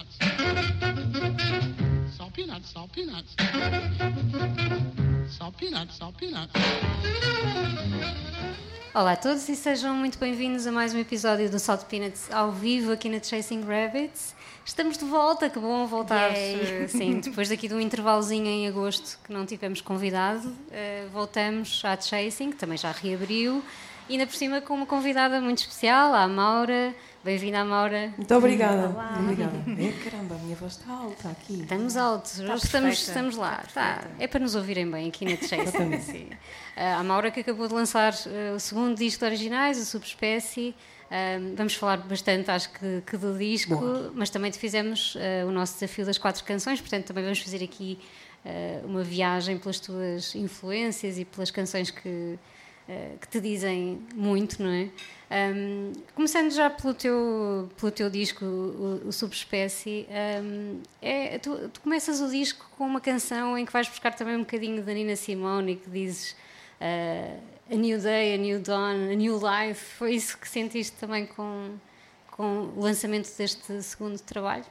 peanuts. Salt peanuts, salt peanuts. Salt peanuts, salt peanuts. Olá a todos e sejam muito bem-vindos a mais um episódio do Salt Peanuts ao vivo aqui na Chasing Rabbits. Estamos de volta, que bom voltar. Yay. Sim, depois daqui de um intervalozinho em agosto que não tivemos convidado, eh, voltamos à Chasing, que também já reabriu, e ainda por cima com uma convidada muito especial, a Maura. Bem-vinda, Maura. Muito obrigada. Muito obrigada. É, caramba, a minha voz está alta aqui. Estamos altos, hoje estamos, estamos lá. está Tá, é para nos ouvirem bem aqui na sim. Ah, a Maura que acabou de lançar ah, o segundo disco de originais, o Subespécie. Ah, vamos falar bastante, acho que, que do disco, Boa. mas também tivemos ah, o nosso desafio das quatro canções, portanto também vamos fazer aqui uma viagem pelas tuas influências e pelas canções que, que te dizem muito, não é? Ahm, começando já pelo teu, pelo teu disco, o, o Subespécie, ahm, é, tu, tu começas o disco com uma canção em que vais buscar também um bocadinho da Nina Simone e que dizes ah, A New Day, A New Dawn, A New Life. Foi isso que sentiste também com, com o lançamento deste segundo trabalho?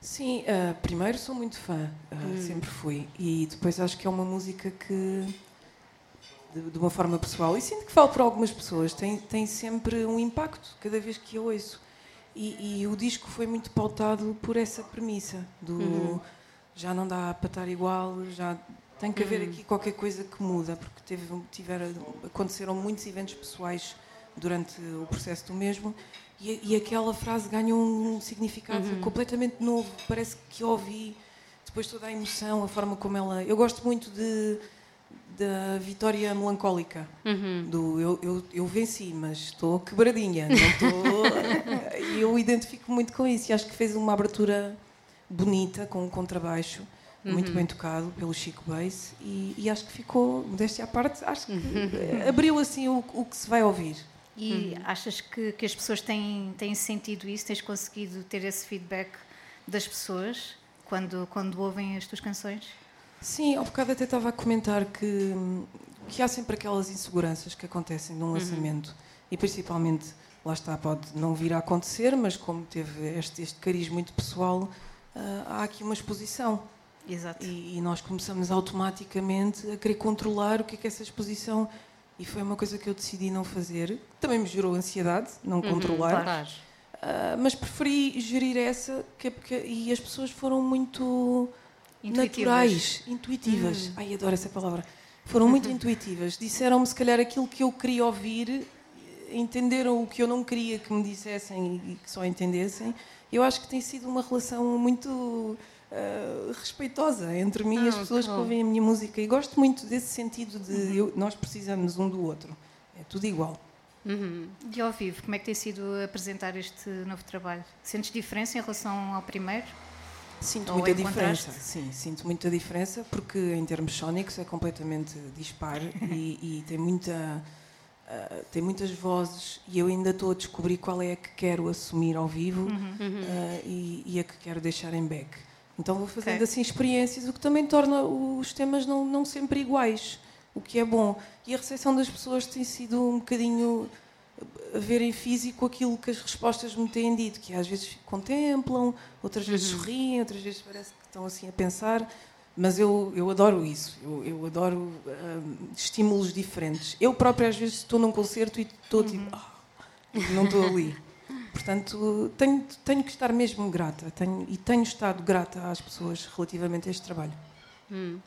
Sim, ah, primeiro sou muito fã, ah, Hum. sempre fui. E depois acho que é uma música que, de, de uma forma pessoal, e sinto que falo para algumas pessoas, tem, tem sempre um impacto cada vez que eu ouço. E, e o disco foi muito pautado por essa premissa do Uhum. já não dá para estar igual, já tem que Uhum. haver aqui qualquer coisa que muda, porque teve, tiveram, aconteceram muitos eventos pessoais durante o processo do mesmo e, e aquela frase ganha um significado Uhum. completamente novo. Parece que ouvi depois toda a emoção, a forma como ela. Eu gosto muito de da vitória melancólica. Uhum. Do eu, eu, eu venci, mas estou quebradinha. E eu identifico muito com isso e acho que fez uma abertura bonita com um contrabaixo. Muito bem tocado pelo Chico Bass e, e acho que ficou, modéstia à parte, acho que eh, abriu assim o, o que se vai ouvir. E achas que, que as pessoas têm, têm sentido isso? Tens conseguido ter esse feedback das pessoas quando, quando ouvem as tuas canções? Sim, ao bocado até estava a comentar que, que há sempre aquelas inseguranças que acontecem num lançamento e principalmente, lá está, pode não vir a acontecer, mas como teve este, este cariz muito pessoal, ah, há aqui uma exposição Exato. e, e nós começamos automaticamente a querer controlar o que é que é essa exposição e foi uma coisa que eu decidi não fazer. Também me gerou ansiedade, não controlar. Claro. Ah, mas preferi gerir essa que, que- e as pessoas foram muito Intuitivas. naturais, intuitivas. Ai, adoro essa palavra. Foram muito intuitivas. Disseram-me se calhar aquilo que eu queria ouvir, entenderam o que eu não queria que me dissessem e que só entendessem. Eu acho que tem sido uma relação muito ah, respeitosa entre mim e as Ah, pessoas que que ouvem a minha música. E gosto muito desse sentido de eu- nós precisamos um do outro. É tudo igual. Uhum. E ao vivo, como é que tem sido apresentar este novo trabalho? Sentes diferença em relação ao primeiro? Sinto Ou muita diferença, sim, sinto muita diferença porque em termos sónicos é completamente dispar e, e tem muita ah, tem muitas vozes e eu ainda estou a descobrir qual é a que quero assumir ao vivo ah, e, e a que quero deixar em back. Então vou fazendo Ok. assim experiências, o que também torna os temas não, não sempre iguais, o que é bom. E a recepção das pessoas tem sido um bocadinho ver em físico aquilo que as respostas me têm dito, que às vezes contemplam, outras vezes sorriem, outras vezes parece que estão assim a pensar. Mas eu, eu adoro isso, eu, eu adoro hum, estímulos diferentes. Eu própria às vezes estou num concerto e estou tipo, "Ah", não estou ali. Portanto, tenho, tenho que estar mesmo grata tenho, e tenho estado grata às pessoas relativamente a este trabalho. Hum.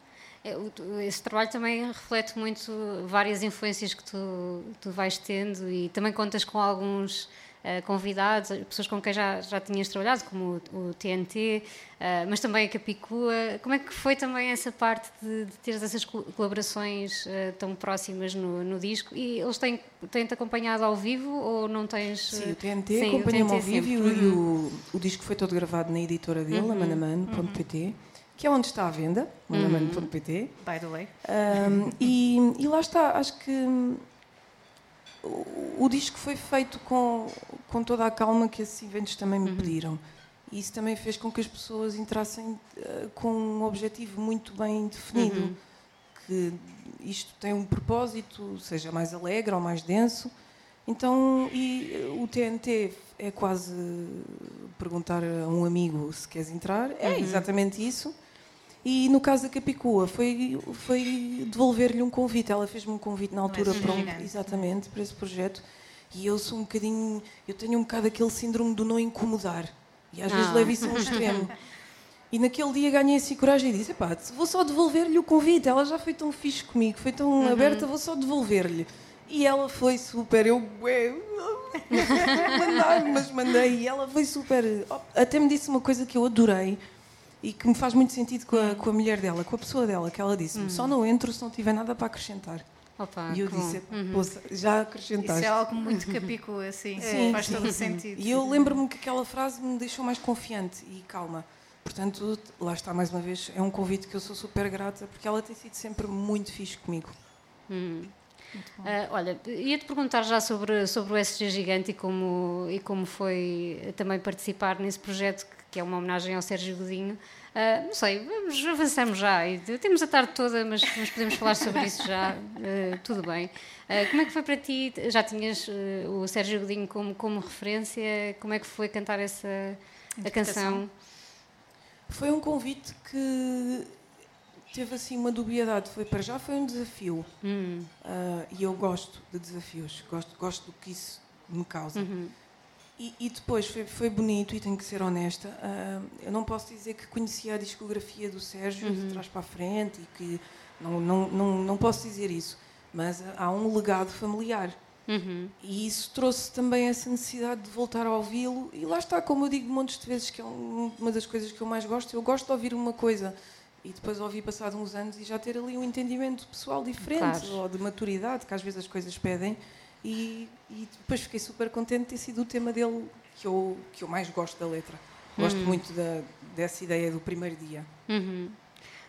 É, Esse trabalho também reflete muito várias influências que tu, tu vais tendo e também contas com alguns eh, convidados, pessoas com quem já, já tinhas trabalhado, como o, o TNT, eh, mas também a Capicua. Como é que foi também essa parte de, de teres essas col- colaborações eh, tão próximas no, no disco? E eles têm- têm-te acompanhado ao vivo ou não tens... Sim, o TNT acompanha-me ao vivo e, o- e o, o disco foi todo gravado na editora dele, a manaman.pt, que é onde está à venda, manaman.pt. By the way. Um, e, e lá está, acho que o, o disco foi feito com, com toda a calma que esses eventos também me pediram. E isso também fez com que as pessoas entrassem eh, com um objetivo muito bem definido. Que isto tem um propósito, seja mais alegre ou mais denso. Então, e o TNT é quase perguntar a um amigo se queres entrar. É exatamente isso. E no caso da Capicua, foi, foi devolver-lhe um convite. Ela fez-me um convite na altura para um- exatamente para esse projeto. E eu sou um bocadinho, eu tenho um bocado aquele síndrome do não incomodar. E às vezes Ah. levo isso a um extremo. E naquele dia ganhei assim coragem e disse: Epá, vou só devolver-lhe o convite. Ela já foi tão fixe comigo, foi tão Uhum. aberta, vou só devolver-lhe. E ela foi super. Eu, mandar, mas mandei. E ela foi super. Até me disse uma coisa que eu adorei e que me faz muito sentido com a, com a mulher dela, com a pessoa dela, que ela disse-me: só não entro se não tiver nada para acrescentar. Opa, e eu disse: "Poça, já acrescentaste. Isso é algo muito capicu, assim. Sim, faz sim, todo sim. sentido. E eu lembro-me que aquela frase me deixou mais confiante e calma. Portanto, lá está mais uma vez, é um convite que eu sou super grata porque ela tem sido sempre muito fixe comigo. Ah, olha, ia-te perguntar já sobre, sobre o SG Gigante e como, e como foi também participar nesse projeto, que, é uma homenagem ao Sérgio Godinho. Ah, não sei, vamos, avançamos já. E Temos a tarde toda, mas, mas podemos falar sobre isso já. Ah, tudo bem. Ah, como é que foi para ti? Já tinhas o Sérgio Godinho como, como referência? Como é que foi cantar essa a canção? Foi um convite que teve assim uma dubiedade. Foi para já foi um desafio Hum, e eu gosto de desafios, gosto, gosto do que isso me causa. uhum. E, e depois foi, foi bonito e tenho que ser honesta. ah, eu não posso dizer que conhecia a discografia do Sérgio de trás para a frente e que não, não, não, não posso dizer isso, mas há um legado familiar. Uhum. E isso trouxe também essa necessidade de voltar a ouvi-lo. E lá está, como eu digo montes de vezes, que é um- uma das coisas que eu mais gosto. Eu gosto de ouvir uma coisa e depois ouvir passado uns anos e já ter ali um entendimento pessoal diferente Claro. ou de maturidade, que às vezes as coisas pedem. E, e depois fiquei super contente de ter sido o tema dele que eu, que eu mais gosto da letra. Gosto muito da, dessa ideia do primeiro dia. Uhum.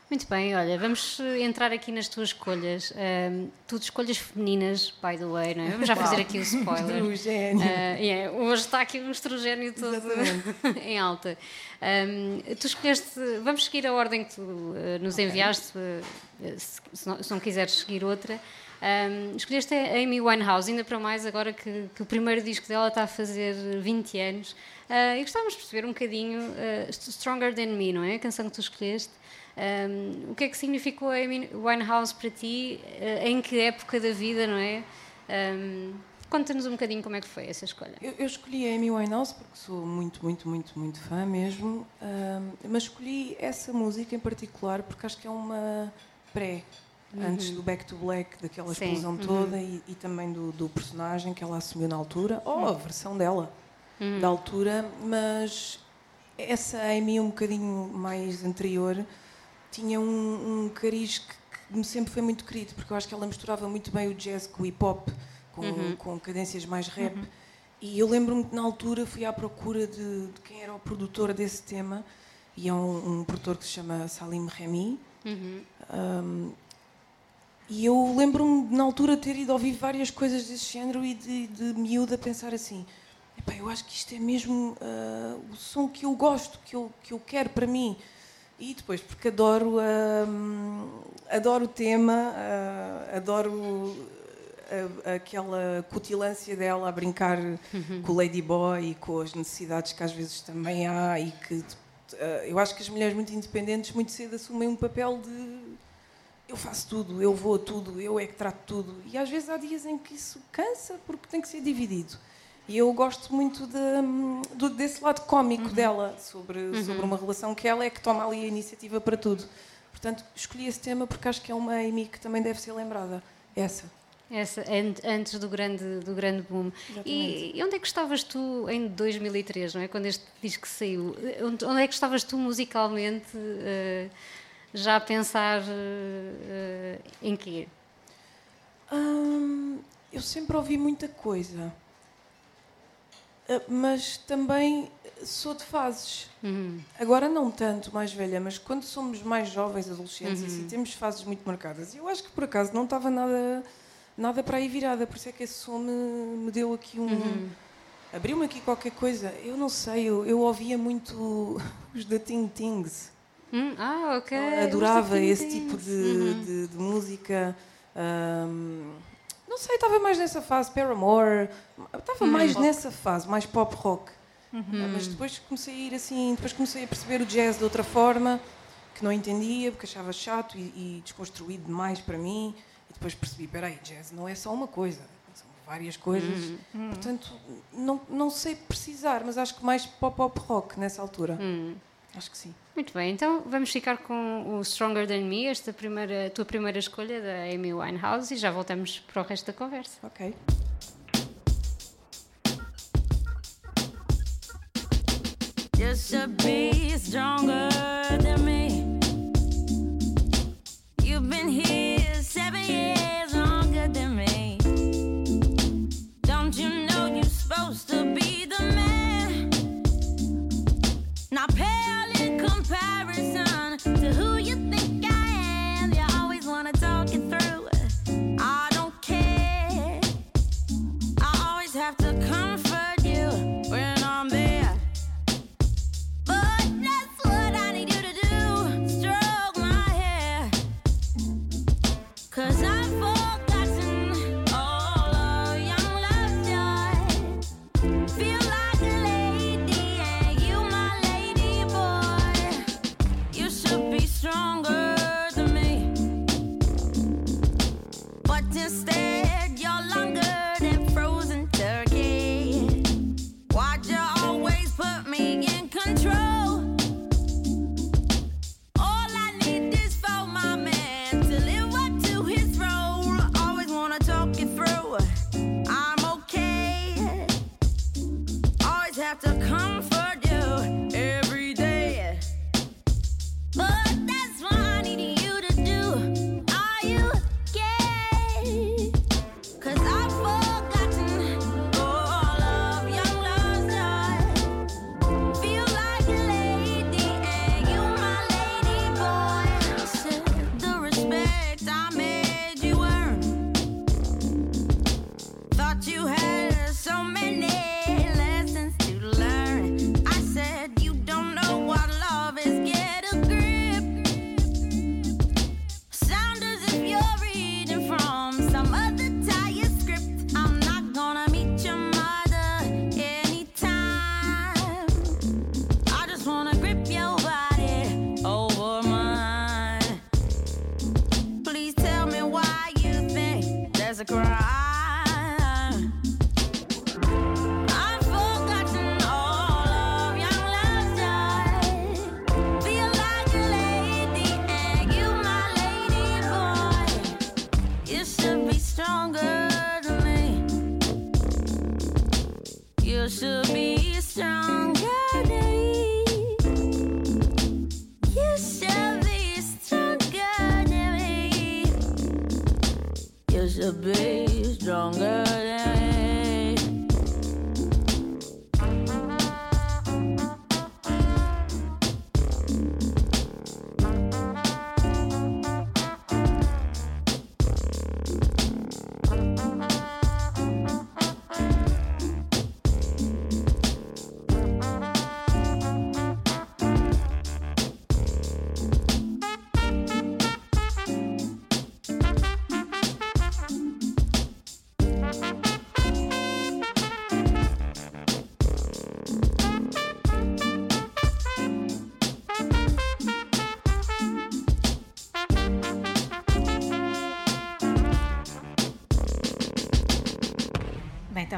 Muito bem, olha, vamos entrar aqui nas tuas escolhas. Ahm, tudo escolhas femininas, by the way, não é? Vamos já fazer aqui o spoiler. Do gênio. Ah, yeah, Hoje está aqui um estrogénio todo em alta. Ahm, tu escolheste, vamos seguir a ordem que tu eh, nos enviaste, eh, se, se não, se não quiseres seguir outra. Ahm, escolheste a Amy Winehouse, ainda para mais agora que, que o primeiro disco dela está a fazer 20 anos. Ah, e gostávamos de perceber um bocadinho ah, Stronger Than Me, não é? A canção que tu escolheste. Ahm, o que é que significou a Amy Winehouse para ti? Ah, em que época da vida, não é? Ahm, Conta-nos um bocadinho como é que foi essa escolha. Eu, eu escolhi a Amy Winehouse porque sou muito, muito, muito, muito fã mesmo, ahm, mas escolhi essa música em particular porque acho que é uma pré, antes do Back to Black, daquela Uhum. Sim, explosão uhum. toda e, e também do, do personagem que ela assumiu na altura, ou a versão dela Uhum. da altura, mas essa Amy um bocadinho mais anterior tinha um, um cariz que, que me sempre foi muito querido, porque eu acho que ela misturava muito bem o jazz com o hip hop, com, Uhum. com cadências mais rap. E eu lembro-me que na altura fui à procura de, de quem era o produtor desse tema, e é um, um produtor que se chama Salim Remy. Uhum. Um, e eu lembro-me na altura ter ido ouvir várias coisas desse género e de, de miúda pensar assim: "Epá, eu acho que isto é mesmo ah, o som que eu gosto, que eu, que eu quero para mim. E depois, porque adoro, ah, adoro o tema, ah, adoro aquela cutilância dela a brincar com o Ladyboy e com as necessidades que às vezes também há e que eu acho que as mulheres muito independentes muito cedo assumem um papel de eu faço tudo, eu vou a tudo, eu é que trato tudo. E às vezes há dias em que isso cansa porque tem que ser dividido. E eu gosto muito de- do- desse lado cómico dela, sobre, sobre uma relação que ela é que toma ali a iniciativa para tudo. Portanto, escolhi esse tema porque acho que é uma Amy que também deve ser lembrada. Essa. Essa, an- antes do grande, do grande boom. E, e onde é que estavas tu em 2003, não é? Quando este disco saiu? Onde, onde é que estavas tu musicalmente eh, já a pensar eh, em quê? Hum, eu sempre ouvi muita coisa. Ah, Mas também sou de fases. Uhum. Agora não tanto, mais velha, mas quando somos mais jovens, adolescentes, e assim, temos fases muito marcadas. E eu acho que por acaso não estava nada, nada para aí virada, por isso é que esse som me, me deu aqui um. Abriu-me aqui qualquer coisa. Eu não sei, eu, eu ouvia muito os da Ting Tings. Hum, ah, ok. Eu adorava esse tipo de, Uhum. de- de música. Ahm, não sei, estava mais nessa fase. Paramore. Estava Hum. mais nessa fase, mais pop rock. Ah, Mas depois comecei a ir assim, depois comecei a perceber o jazz de outra forma, que não entendia, porque achava chato e, e desconstruído demais para mim. E depois percebi, peraí, jazz não é só uma coisa, são várias coisas. Portanto, não, não sei precisar, mas acho que mais pop-pop rock nessa altura. Acho que sim. Muito bem, então vamos ficar com o Stronger Than Me, esta primeira, tua primeira escolha da Amy Winehouse, e já voltamos para o resto da conversa. Ok. You should be stronger than me. You've been here comparison to who you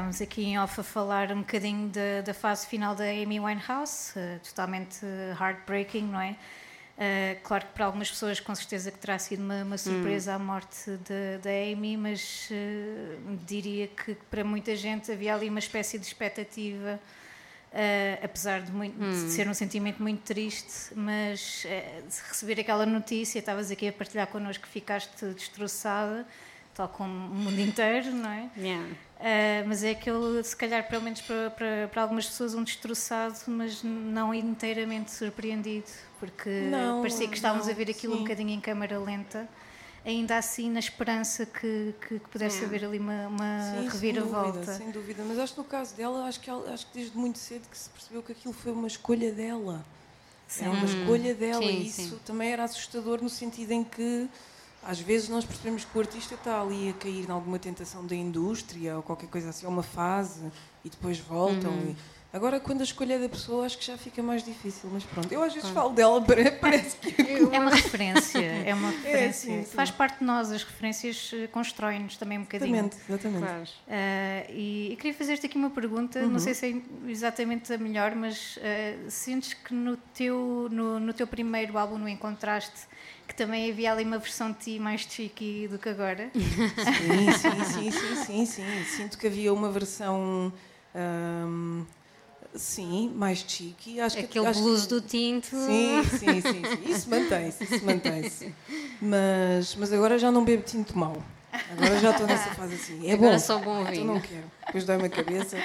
Bem, estamos aqui em off a falar um bocadinho da, da fase final da Amy Winehouse, eh, totalmente heartbreaking, não é? Eh, claro que para algumas pessoas com certeza que terá sido uma, uma surpresa a morte da- Amy, mas eh, diria que para muita gente havia ali uma espécie de expectativa, eh, apesar de, muito- de ser um sentimento muito triste, mas receber aquela notícia, estavas aqui a partilhar connosco que ficaste destroçada, tal como o mundo inteiro, não é? Yeah. Uh, mas é aquele, se calhar, pelo menos para, para, para algumas pessoas, um destroçado, mas não inteiramente surpreendido, porque Não, parecia que estávamos não, a ver aquilo um sim. bocadinho em câmara lenta, ainda assim na esperança que, que, que pudesse É. haver ali uma, uma Sim, sem reviravolta. dúvida, sem dúvida. Mas acho que no caso dela, acho que, acho que desde muito cedo que se percebeu que aquilo foi uma escolha dela. É uma escolha dela Sim, e isso sim. também era assustador no sentido em que às vezes nós percebemos que o artista está ali a cair em alguma tentação da indústria ou qualquer coisa assim, ou uma fase e depois voltam. Uhum. E Agora, quando a escolha é da pessoa, acho que já fica mais difícil, mas pronto. Eu às vezes falo dela, pare- parece que. É uma referência, é uma referência. sim, sim. Faz parte de nós, as referências eh, constroem-nos também um bocadinho. Exatamente, exatamente. Claro. Ah, e, e queria fazer-te aqui uma pergunta, Uhum. não sei se é exatamente a melhor, mas ah, sentes que no teu, no, no teu primeiro álbum, no Encontraste, que também havia ali uma versão de ti mais cheeky do que agora? Sim, sim, sim, sim, sim, sim. Sinto que havia uma versão. ahm, sim, mais chique. Acho que, Aquele acho blues que- do tinto. Sim, sim, sim, sim. Isso mantém-se, isso mantém-se. Mas, mas agora já não bebo tinto mau. Agora já estou nessa fase assim. É Agora bom. só bom Então vinho. não quero. Depois dói-me a cabeça.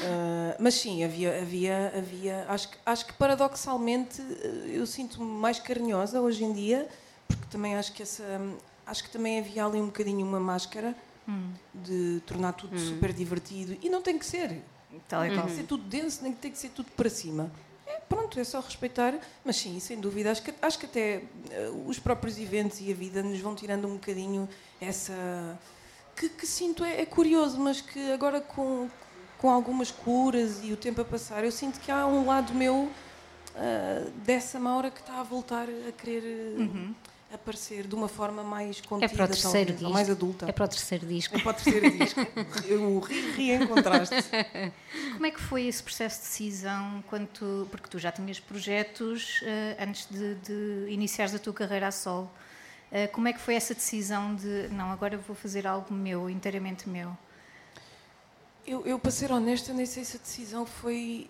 Ah, mas sim, havia, havia, havia. Acho, que- acho que paradoxalmente eh, eu sinto-me mais carinhosa hoje em dia, porque também acho que essa. Acho que também havia ali um bocadinho uma máscara de tornar tudo super divertido. E não tem que ser. Tal e Tem qual. que ser tudo denso, nem tem que ser tudo para cima. É, pronto, é só respeitar, mas sim, sem dúvida, acho que, acho que até eh, os próprios eventos e a vida nos vão tirando um bocadinho essa. que, que sinto é, é curioso, mas que agora com, com algumas curas e o tempo a passar, eu sinto que há um lado meu ah, dessa Maura que está a voltar a querer eh, aparecer de uma forma mais contida, É para o terceiro talvez, disco. mais adulta. É para o terceiro disco. É para o terceiro disco. Eu ri, reencontraste. Como é que foi esse processo de decisão quando tu, porque tu já tinhas projetos eh, antes de, de iniciares a tua carreira a solo? Eh, como é que foi essa decisão de não, agora vou fazer algo meu, inteiramente meu? Eu, eu, para ser honesta, nem sei se a decisão foi.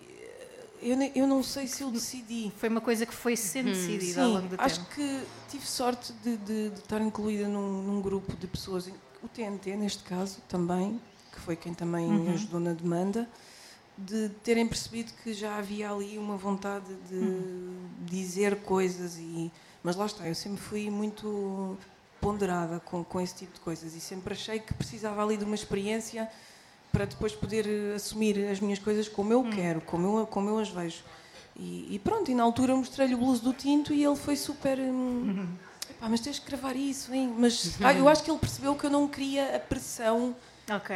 Eu, nem- eu não sei se eu decidi. Foi uma coisa que foi sendo decidida ao Sim, longo do acho tempo. que tive sorte de, de- de estar incluída num, num grupo de pessoas, o TNT neste caso também, que foi quem também Uhum. ajudou na demanda, de terem percebido que já havia ali uma vontade de Uhum. dizer coisas e mas lá está, eu sempre fui muito ponderada com, com esse tipo de coisas e sempre achei que precisava ali de uma experiência para depois poder eh, assumir as minhas coisas como eu quero, como eu, como eu as vejo. E, e pronto, e na altura mostrei-lhe o blues do tinto e ele foi super. hum, "Epá, mas tens que gravar isso, hein? Mas ah, eu acho que ele percebeu que eu não queria a pressão. Ok.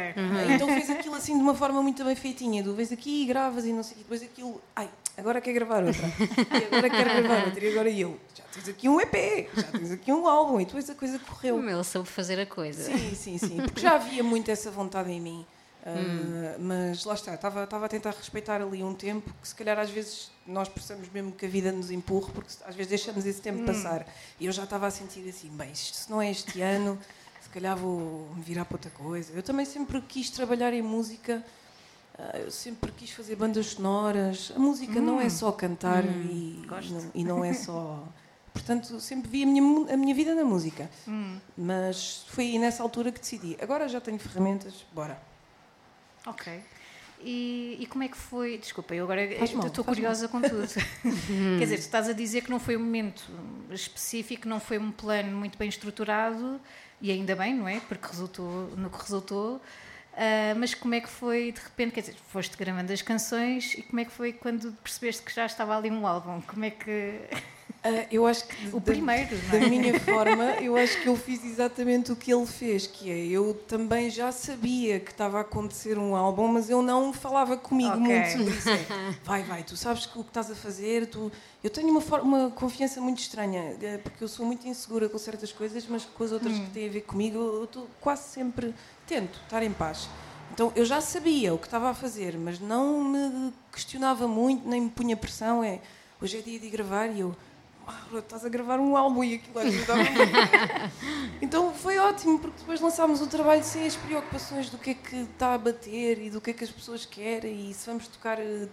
Então fez aquilo assim de uma forma muito bem feitinha. Do vês aqui e gravas e não sei o quê. Depois aquilo. Ai, agora quer gravar outra. E agora quero gravar outra. E agora eu. Já tens aqui um EP, já tens aqui um álbum. E depois a coisa correu. Como ele soube fazer a coisa. Sim, sim, sim. Porque já havia muito essa vontade em mim. Uh, mas lá está, estava, estava a tentar respeitar ali um tempo que se calhar às vezes nós precisamos mesmo que a vida nos empurre, porque às vezes deixamos esse tempo passar. E eu já estava a sentir assim, bem, isto, se não é este ano, se calhar vou me virar para outra coisa. Eu também sempre quis trabalhar em música, uh, eu sempre quis fazer bandas sonoras. A música não é só cantar e, Gosto. não, e não é só. Portanto, sempre vi a minha, a minha vida na música. Mas foi nessa altura que decidi. Agora já tenho ferramentas, bora. Ok. E, e como é que foi? Desculpa, eu agora mal, estou curiosa com tudo. Quer dizer, tu estás a dizer que não foi um momento específico, não foi um plano muito bem estruturado, e ainda bem, não é? Porque resultou no que resultou. Ah, mas como é que foi de repente? Quer dizer, foste gravando as canções e como é que foi quando percebeste que já estava ali um álbum? Como é que. Ah, eu acho que O da- primeiro, não da é? minha forma, eu acho que eu fiz exatamente o que ele fez, que é eu também já sabia que estava a acontecer um álbum, mas eu não falava comigo Ok. muito sobre isso. É, vai, vai, tu sabes que o que estás a fazer, tu... eu tenho uma, uma confiança muito estranha, eh, porque eu sou muito insegura com certas coisas, mas com as outras Hum. que têm a ver comigo, eu estou quase sempre tento estar em paz. Então eu já sabia o que estava a fazer, mas não me questionava muito, nem me punha pressão. É hoje é dia de gravar e eu "Mauro, estás a gravar um álbum e aquilo ajudava muito. então foi ótimo, porque depois lançámos o trabalho sem as preocupações do que é que está a bater e do que é que as pessoas querem e se vamos tocar eh,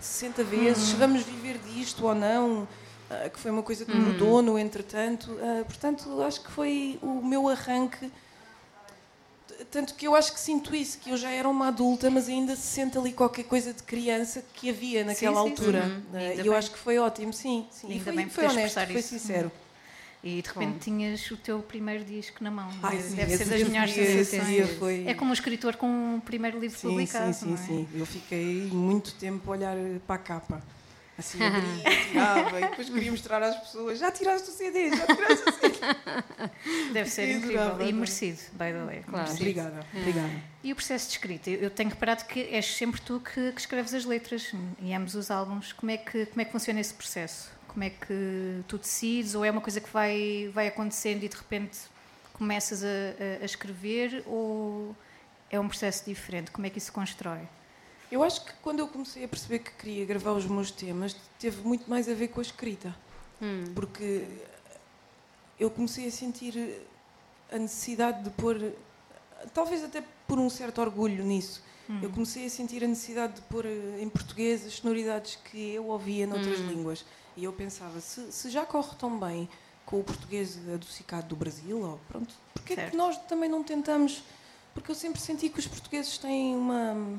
60 vezes, se vamos viver disto ou não, ah, que foi uma coisa que mudou no entretanto. Ah, portanto, acho que foi o meu arranque. Tanto que eu acho que sinto isso, que eu já era uma adulta, mas ainda se sente ali qualquer coisa de criança que havia naquela sim, altura. sim. Ah, Ainda E eu bem. acho que foi ótimo, sim. sim. E Ainda foi, bem foi honesto, foi isso. sincero. E de repente tinhas o teu primeiro disco na mão. Ai, Deve- sim, Deve ser das melhores sensações. foi- É como um escritor com o primeiro livro Sim, publicado. sim, sim, é? sim. Eu fiquei muito tempo a olhar para a capa. Assim, abria, tirava e depois queria mostrar às pessoas: já tiraste o CD, já tiraste o CD. Deve ser incrível e merecido, by the way. Claro. Merecido. Obrigada, obrigada. E o processo de escrita? Eu eu tenho reparado que és sempre tu que, que escreves as letras em ambos os álbuns. Como é, que, como é que funciona esse processo? Como é que tu decides? Ou é uma coisa que vai, vai acontecendo e de repente começas a, a- a escrever? Ou é um processo diferente? Como é que isso se constrói? Eu acho que quando eu comecei a perceber que queria gravar os meus temas, teve muito mais a ver com a escrita. Hum. Porque eu comecei a sentir a necessidade de pôr, talvez até por um certo orgulho nisso, eu comecei a sentir a necessidade de pôr eh, em português as sonoridades que eu ouvia noutras línguas. E eu pensava, se, se já corre tão bem com o português adocicado do Brasil, ou pronto, porque é Certo. que nós também não tentamos? Porque eu sempre senti que os portugueses têm uma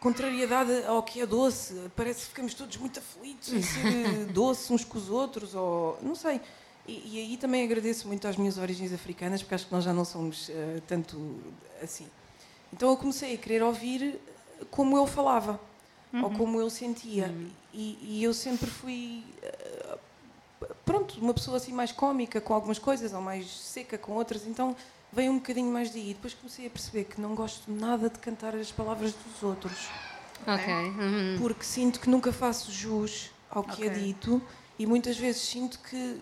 contrariedade ao que é doce. Parece que ficamos todos muito aflitos em ser eh, doce uns com os outros, ou não sei. E, e aí também agradeço muito às minhas origens africanas, porque acho que nós já não somos eh, tanto assim. Então eu comecei a querer ouvir como eu falava, ou como eu sentia. E, e eu sempre fui, eh, pronto, uma pessoa assim mais cómica com algumas coisas, ou mais seca com outras. Então veio um bocadinho mais daí. Depois comecei a perceber que não gosto nada de cantar as palavras dos outros Ok. uhum. porque sinto que nunca faço jus ao que é Ok. dito e muitas vezes sinto que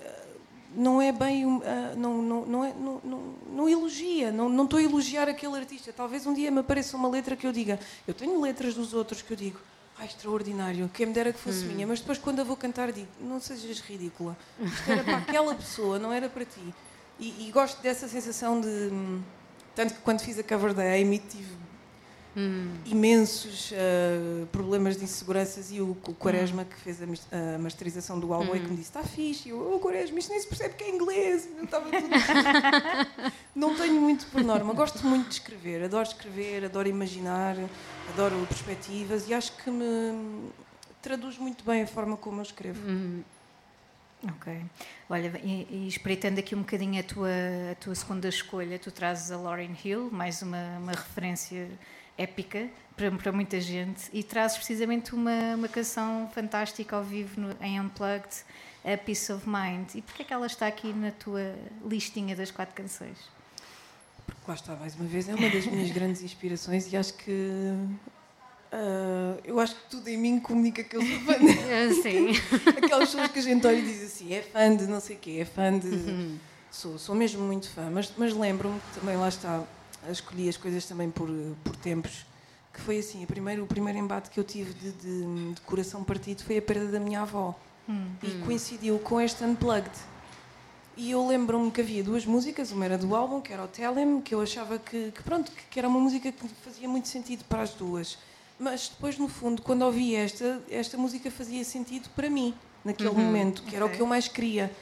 eh, não é bem ah, não, não, não, é, não, não, não elogia não, não estou a elogiar aquele artista talvez um dia me apareça uma letra que eu diga eu tenho letras dos outros que eu digo ah, extraordinário, quem me dera que fosse minha mas depois quando a vou cantar digo não sejas ridícula isto era para aquela pessoa, não era para ti e, e gosto dessa sensação de hum, tanto que quando fiz a cover da Amy tive imensos uh, problemas de inseguranças e o, o Quaresma que fez a, a masterização do álbum é que me disse está fixe, e eu, oh Quaresma, isto nem se percebe que é inglês eu estava tudo... não tenho muito por norma, gosto muito de escrever adoro escrever, adoro imaginar adoro perspectivas e acho que me traduz muito bem a forma como eu escrevo Ok. Olha, e, e espreitando aqui um bocadinho a tua, a tua segunda escolha, tu trazes a Lauryn Hill, mais uma, uma referência épica para, para muita gente, e trazes precisamente uma, uma canção fantástica ao vivo no, em Unplugged, A Peace of Mind. E porquê é que ela está aqui na tua listinha das quatro canções? Lá está, mais uma vez, é uma das minhas grandes inspirações e acho que. Ah, eu acho que tudo em mim comunica que eu sou fã dela. Ah, Sim. Aquelas pessoas que a gente olha e diz assim: é fã de não sei o quê, é fã de. Sou, sou mesmo muito fã, mas, mas lembro-me que também lá está, escolhi as coisas também por, por tempos, que foi assim: a primeiro, o primeiro embate que eu tive de, de, de coração partido foi a perda da minha avó. E coincidiu com este Unplugged. E eu lembro-me que havia duas músicas, uma era do álbum, que era o Tell Him, que eu achava que, que pronto, que, que era uma música que fazia muito sentido para as duas. Mas depois, no fundo, quando ouvi esta, esta música fazia sentido para mim, naquele momento, que era o que eu mais queria.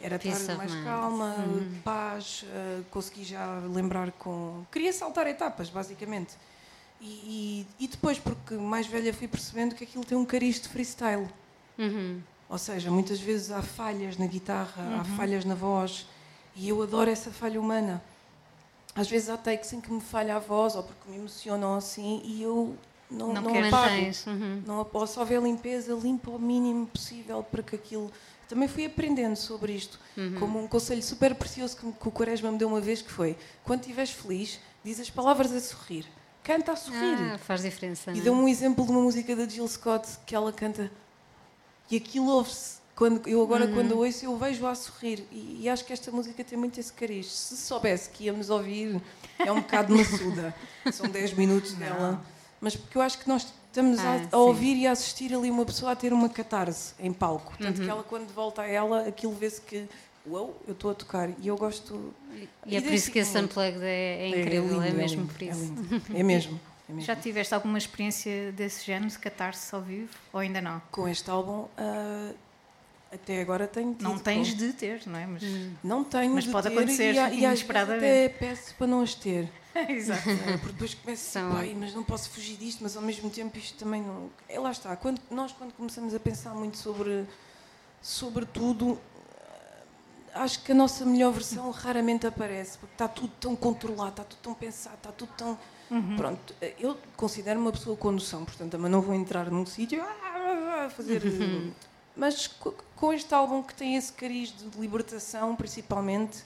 Era Peace estar mais mind. calma, paz, eh, consegui já lembrar com. Queria saltar etapas, basicamente. E, e, e depois, porque mais velha fui percebendo que aquilo tem um cariz de freestyle. Uhum. Ou seja, muitas vezes há falhas na guitarra, há falhas na voz e eu adoro essa falha humana. Às vezes há takes em que me falha a voz ou porque me emocionam assim e eu não, Não não, apago. Uhum. Não apago. Se houver limpeza, limpo ao mínimo possível para que aquilo. Também fui aprendendo sobre isto, como um conselho super precioso que, que o Quaresma me deu uma vez, que foi, quando estiveres feliz, diz as palavras a sorrir. Canta a sorrir. Ah, faz diferença. E é? deu-me um exemplo de uma música da Jill Scott que ela canta e aquilo ouve-se. Quando, eu agora, quando Uhum. a ouço, eu vejo-a a sorrir. E, e acho que esta música tem muito esse cariz. Se soubesse que íamos ouvir, é um bocado maçuda. São 10 minutos dela. Mas porque eu acho que nós estamos a- Ah, a, sim. ouvir e a assistir ali uma pessoa a ter uma catarse em palco. Tanto Uhum. que ela, quando volta a ela, aquilo vê-se que, uau, eu estou a tocar. E eu gosto. E é por isso que esse identifico muito. unplugged é, é incrível, é, lindo, mesmo lindo, por isso. É, lindo. é mesmo. É mesmo. Já tiveste alguma experiência desse género, de catarse ao vivo, ou ainda não? Com este álbum, ah, até agora tenho tido. Não tens de ter, não é? Mas... Não tenho Mas de pode ter acontecer e, a- e às vezes até peço para não as ter. Exato. Ah, Porque depois começo São- pai, mas não posso fugir disto, mas ao mesmo tempo isto também não. É, lá está, quando, nós quando começamos a pensar muito sobre, sobre tudo, acho que a nossa melhor versão raramente aparece, porque está tudo tão controlado, está tudo tão pensado, está tudo tão. Pronto, eu considero uma pessoa com noção, portanto também não vou entrar num sítio ah, fazer. Mas co- com este álbum que tem esse cariz de libertação, principalmente,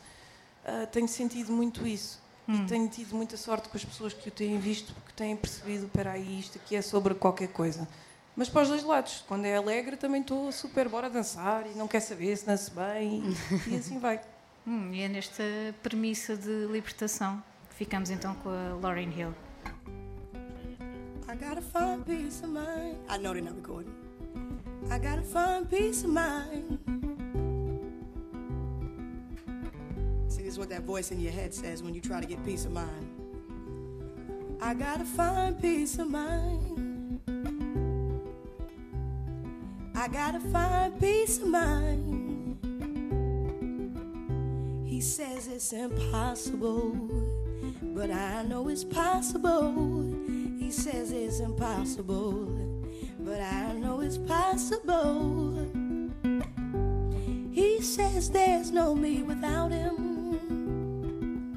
ah, tenho sentido muito isso. E tenho tido muita sorte com as pessoas que o têm visto, porque têm percebido, espera aí, isto aqui é sobre qualquer coisa. Mas para os dois lados, quando é alegre também estou super bora dançar e não quer saber se danço bem e, e assim vai. Hum, e é nesta premissa de libertação que ficamos então com a Lauryn Hill. I gotta find peace of mind. I know they're not recording. I gotta find peace of mind. See, this is what that voice in your head says when you try to get peace of mind. I gotta find peace of mind. I gotta find peace of mind. He says it's impossible, but I know it's possible. He says it's impossible, but I know it's possible. He says there's no me without him.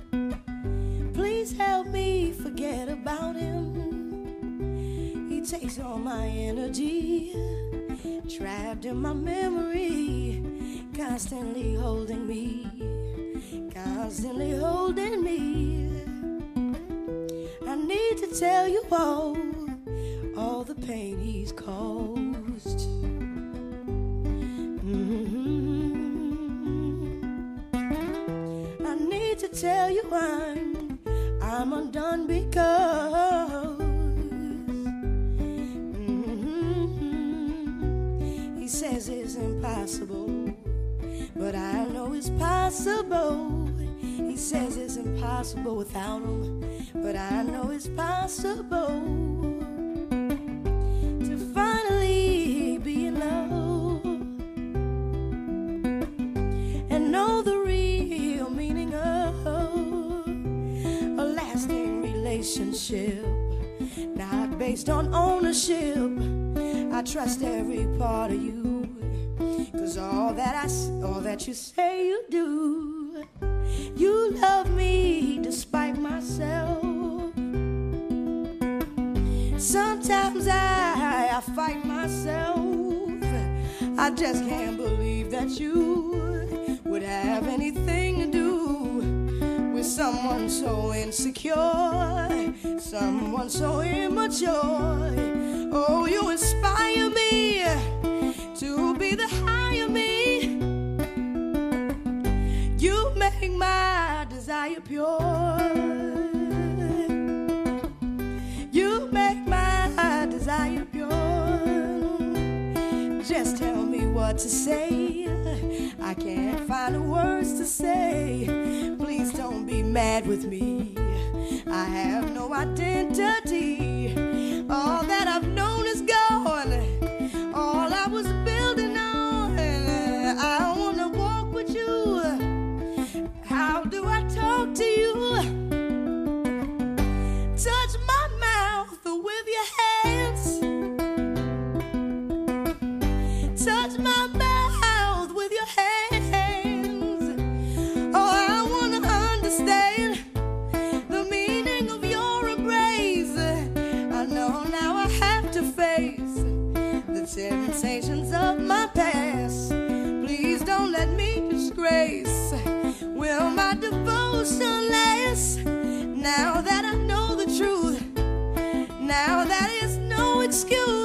Please help me forget about him. He takes all my energy, trapped in my memory, constantly holding me, constantly holding me. I need to tell you all, all the pain he's caused. Mhm. I need to tell you I'm, I'm undone because Mhm. he says it's impossible, but I know it's possible. He says it's impossible without him, but I know it's possible not based on ownership. I trust every part of you, cause all that I, all that you say you do. You love me despite myself. Sometimes I, I fight myself. I just can't believe that you would have anything to do someone so insecure, someone so immature. Oh, you inspire me to be the higher me. You make my desire pure. What to say. I can't find the words to say. Please don't be mad with me. I have no identity. All that I've known no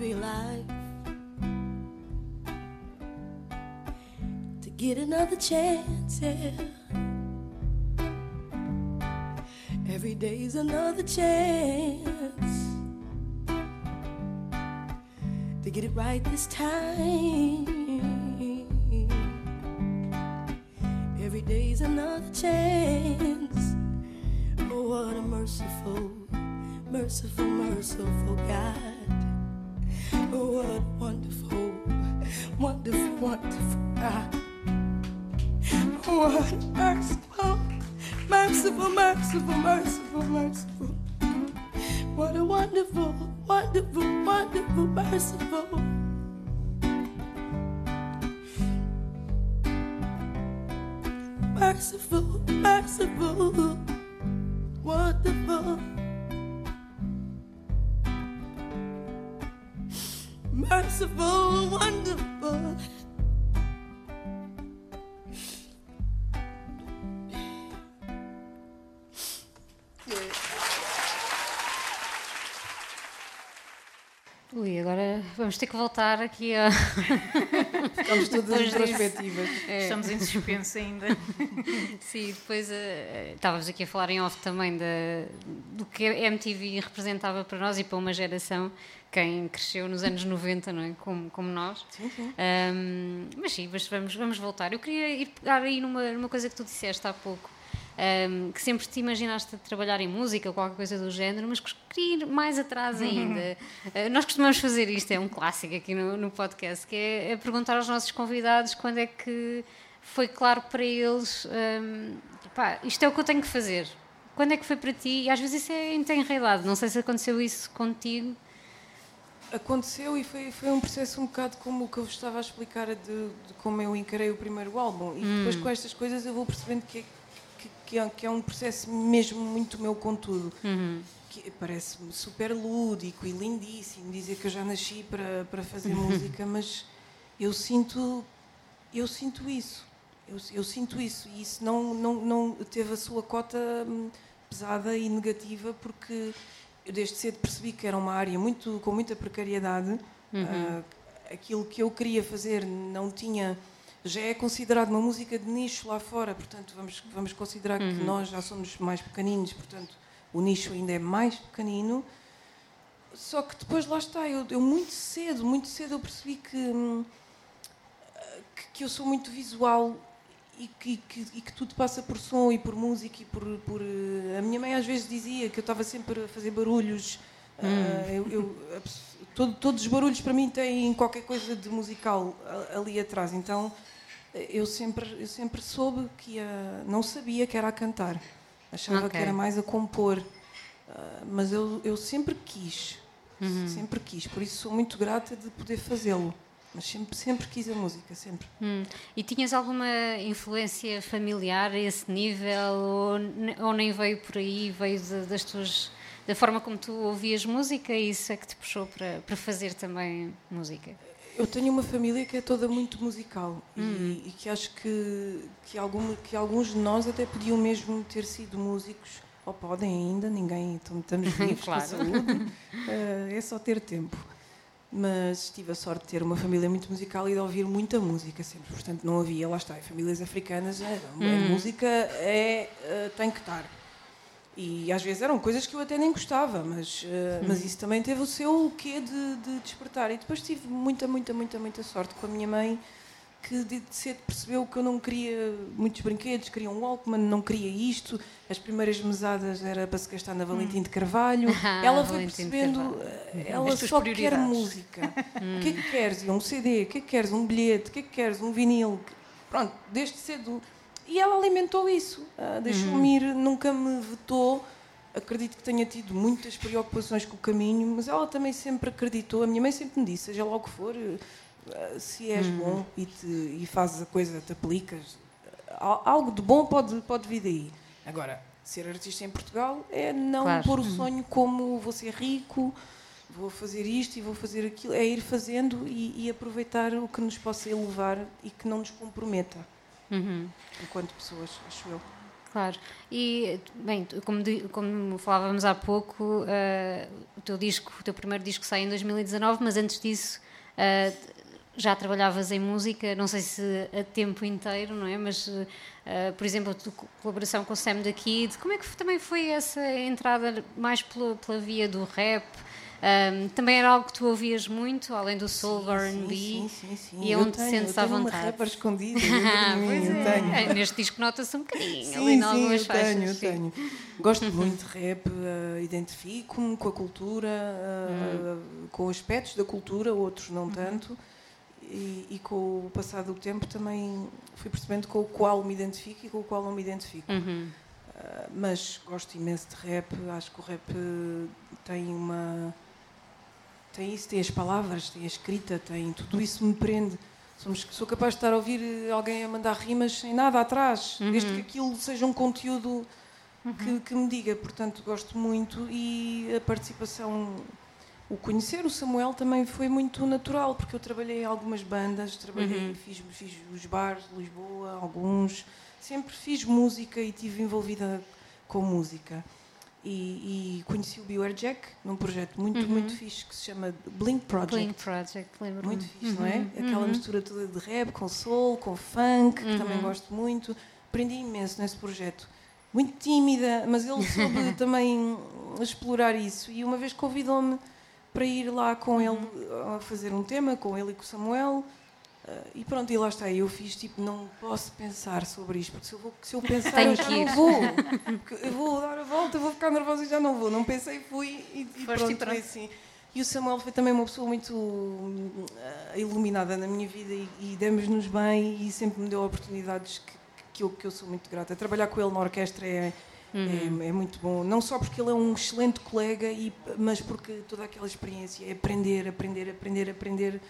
be alive. To get another chance, yeah. Every day's another chance to get it right this time. Every day's another chance. Oh, what a merciful, merciful, merciful God. Merciful, merciful, merciful. What a wonderful, wonderful, wonderful, merciful. Merciful, merciful, vamos ter que voltar aqui a. Estamos todas Depois disso. introspectivas. Estamos em suspenso ainda. Sim, depois eh, estávamos aqui a falar em off também da, do que a MTV representava para nós e para uma geração, quem cresceu nos anos 90, não é? Como, como nós. Sim, sim. Ahm, mas sim, mas vamos, vamos voltar. Eu queria ir pegar aí numa, numa coisa que tu disseste há pouco. Ahm, que sempre te imaginaste trabalhar em música ou qualquer coisa do género, mas que queria ir mais atrás ainda. Ah, nós costumamos fazer isto, é um clássico aqui no, no podcast, que é, é perguntar aos nossos convidados quando é que foi claro para eles ahm, pá, isto é o que eu tenho que fazer. Quando é que foi para ti? E às vezes isso é em tenra Não sei se aconteceu isso contigo. Aconteceu e foi, foi um processo um bocado como o que eu vos estava a explicar de, de como eu encarei o primeiro álbum. E depois com estas coisas eu vou percebendo que é, que, é, que é um processo mesmo muito meu com tudo. Que Parece-me super lúdico e lindíssimo dizer que eu já nasci para, para fazer música, mas eu sinto, eu sinto isso. Eu, eu sinto isso e isso não, não, não teve a sua cota hum, pesada e negativa porque eu desde cedo percebi que era uma área muito, com muita precariedade. Ah, aquilo que eu queria fazer não tinha. Já é considerado uma música de nicho lá fora, portanto, vamos, vamos considerar que nós já somos mais pequeninos, portanto, o nicho ainda é mais pequenino. Só que depois lá está, eu, eu muito cedo, muito cedo eu percebi que, hum, que, que eu sou muito visual e que, que- e que tudo passa por som e por música e por, por, eh, a minha mãe às vezes dizia que eu estava sempre a fazer barulhos ah, eu, eu- todo- todos os barulhos para mim têm qualquer coisa de musical ali atrás. Então eu sempre eu sempre soube que ia, não sabia que era a cantar. Achava Ok. que era mais a compor. Ah, mas eu, eu sempre quis. Sempre quis. Por isso sou muito grata de poder fazê-lo. Mas sempre sempre quis a música sempre. Hum. E tinhas alguma influência familiar a esse nível? Ou, ou nem veio por aí, veio de- das tuas da forma como tu ouvias música e isso é que te puxou para, para fazer também música? Eu tenho uma família que é toda muito musical e, e que acho que, que, alguma, que alguns de nós até podiam mesmo ter sido músicos, ou podem ainda, ninguém, então estamos vivos Claro. saúde, eh, é só ter tempo. Mas tive a sorte de ter uma família muito musical e de ouvir muita música sempre, portanto não havia, lá está, famílias africanas, eh, a música é, eh, tem que estar. E às vezes eram coisas que eu até nem gostava, mas, eh, mas isso também teve o seu quê de, de despertar. E depois tive muita, muita, muita, muita sorte com a minha mãe, que de cedo percebeu que eu não queria muitos brinquedos, queria um Walkman, não queria isto. As primeiras mesadas era para se gastar na Valentim de Carvalho. Ah, ela foi Valentim percebendo, eh, ela As tuas só quer música. O que é que queres? Um CD? O que é que queres? Um bilhete? O que é que queres? Um vinil? Pronto, desde cedo. E ela alimentou isso. ah, Deixou-me ir, nunca me vetou. Acredito que tenha tido muitas preocupações com o caminho, mas ela também sempre acreditou. A minha mãe sempre me disse: seja lá o que for, ah, se és bom e, te, e fazes a coisa, te aplicas, al- algo de bom pode, pode vir daí. Agora, ser artista em Portugal é não Claro. pôr o sonho como vou ser rico, vou fazer isto e vou fazer aquilo. É ir fazendo e, e aproveitar o que nos possa elevar e que não nos comprometa Uhum. enquanto pessoas, acho eu. Claro. E, bem, como, como falávamos há pouco, eh, o teu disco, o teu primeiro disco sai em 2019, mas antes disso eh, já trabalhavas em música, não sei se a tempo inteiro, não é? Mas, eh, por exemplo, a tua co- colaboração com o Sam da Kid, como é que também foi essa entrada mais pela, pela via do rap? Ahm, também era algo que tu ouvias muito, além do soul, R&B? Sim, sim, sim. E eu onde te sentes eu à vontade? uma rapper escondida mim, Pois eu é. tenho. É, Neste disco nota-se um bocadinho, Sim, ali em sim, algumas eu faixas. tenho, eu sim. tenho. Gosto muito de rap, eh, identifico-me com a cultura, eh, com aspectos da cultura, outros não tanto. E, e com o passar do tempo também fui percebendo com o qual me identifico e com o qual não me identifico. Uhum. Uh, mas gosto imenso de rap, acho que o rap uh, tem uma. Tem isso, tem as palavras, tem a escrita, tem tudo isso me prende. Somos, sou capaz de estar a ouvir uh, alguém a mandar rimas sem nada atrás, desde que aquilo seja um conteúdo que, que me diga. Portanto, gosto muito e a participação. O conhecer o Samuel também foi muito natural, porque eu trabalhei em algumas bandas, trabalhei, fiz, fiz os bares de Lisboa, alguns, sempre fiz música e estive envolvida com música. E, e conheci o Beware Jack num projeto muito, muito fixe que se chama Blink Project. Blink Project, lembro Muito fixe, não é? Aquela mistura toda de rap com soul, com funk, que também gosto muito. Aprendi imenso nesse projeto. Muito tímida, mas ele soube também explorar isso. E uma vez convidou-me para ir lá com ele a fazer um tema, com ele e com o Samuel. Ah, e pronto, e lá está. Eu fiz tipo, não posso pensar sobre isto, porque se eu, vou, se eu pensar, Tenho eu já não vou. Eu vou dar a volta, vou ficar nervosa e já não vou. Não pensei, fui e, e pronto, e pronto. assim. E o Samuel foi também uma pessoa muito ah, iluminada na minha vida e, e demos-nos bem e sempre me deu oportunidades que, que, eu, que eu sou muito grata. Trabalhar com ele na orquestra é, é, é muito bom, não só porque ele é um excelente colega, e, mas porque toda aquela experiência é aprender, aprender, aprender, aprender.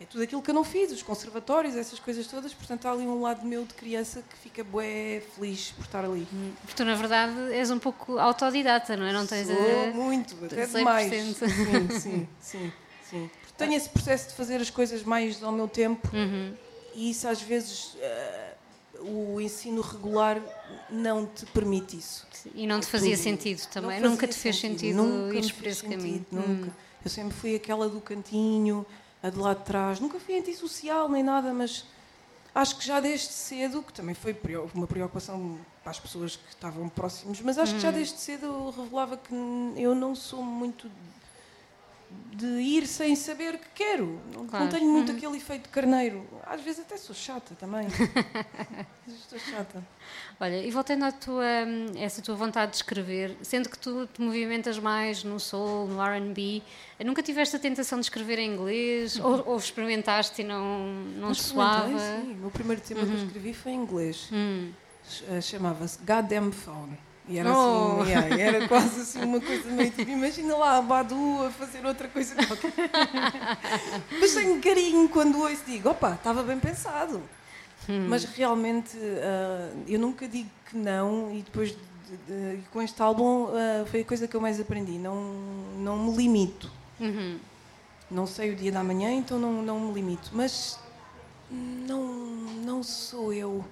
É tudo aquilo que eu não fiz, os conservatórios, essas coisas todas. Portanto, há ali um lado meu de criança que fica bué feliz por estar ali. Porque tu, na verdade, és um pouco autodidata, não é? Não tens Sou a... muito, até 100%. demais. Sim, sim, sim, sim. Porque Tenho esse processo de fazer as coisas mais ao meu tempo Uhum. e isso às vezes eh, o ensino regular não te permite isso. E não te fazia Tudo. sentido também? Nunca te fez sentido, nunca me ires por esse sentido, caminho? Nunca. Hum. Eu sempre fui aquela do cantinho, a de lá de trás. Nunca fui antissocial nem nada, mas acho que já desde cedo, que também foi uma preocupação para as pessoas que estavam próximos, mas acho Hum. que já desde cedo eu revelava que eu não sou muito de ir sem saber que quero. Não, não Claro. tenho muito aquele efeito carneiro. Às vezes até sou chata também. Estou chata. Olha, e voltando à tua, hum, essa tua vontade de escrever, sendo que tu te movimentas mais no soul, no R&B, nunca tiveste a tentação de escrever em inglês? ou, ou experimentaste e não, não te soava? Sim, o meu primeiro tema que eu escrevi foi em inglês. Hum. Eh, Chamava-se Goddamn Phone. E era Oh. assim, yeah, era quase assim uma coisa meio tipo, imagina lá a Badu a fazer outra coisa qualquer. Mas tenho carinho quando ouço digo, opa, estava bem pensado. Mas realmente ah, eu nunca digo que não e depois de- de- com este álbum ah, foi a coisa que eu mais aprendi. Não, não me limito. Uhum. Não sei o dia da manhã, então não, não me limito. Mas não, não sou eu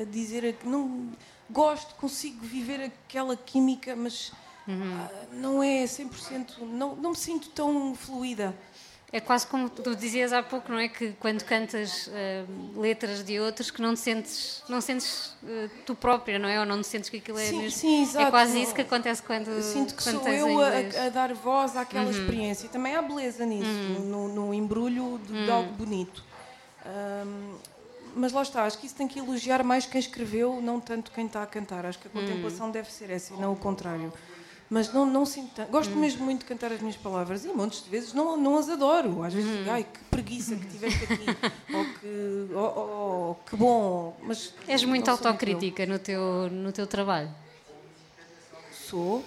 a dizer que não gosto, consigo viver aquela química, mas ah, não é 100%, não, não me sinto tão fluida. É quase como tu dizias há pouco, não é? Que quando cantas hum, letras de outros, que não te sentes, não sentes eh, tu própria, não é? Ou não te sentes que aquilo é Sim, mesmo. sim, É exato. quase isso que acontece quando. Eu sinto que quando sou eu a, a dar voz àquela experiência. E também há beleza nisso, no, no embrulho de, de algo bonito. Ahm, mas lá está, acho que isso tem que elogiar mais quem escreveu, não tanto quem está a cantar. Acho que a contemplação deve ser essa e não o contrário. Mas não, não sinto tanto. Gosto mesmo muito de cantar as minhas palavras e montes de vezes não, não as adoro. Às vezes digo, ai, que preguiça que tiveste aqui. ou que, oh, oh, oh, que bom. Mas És muito autocrítica no teu, no teu trabalho. Sou,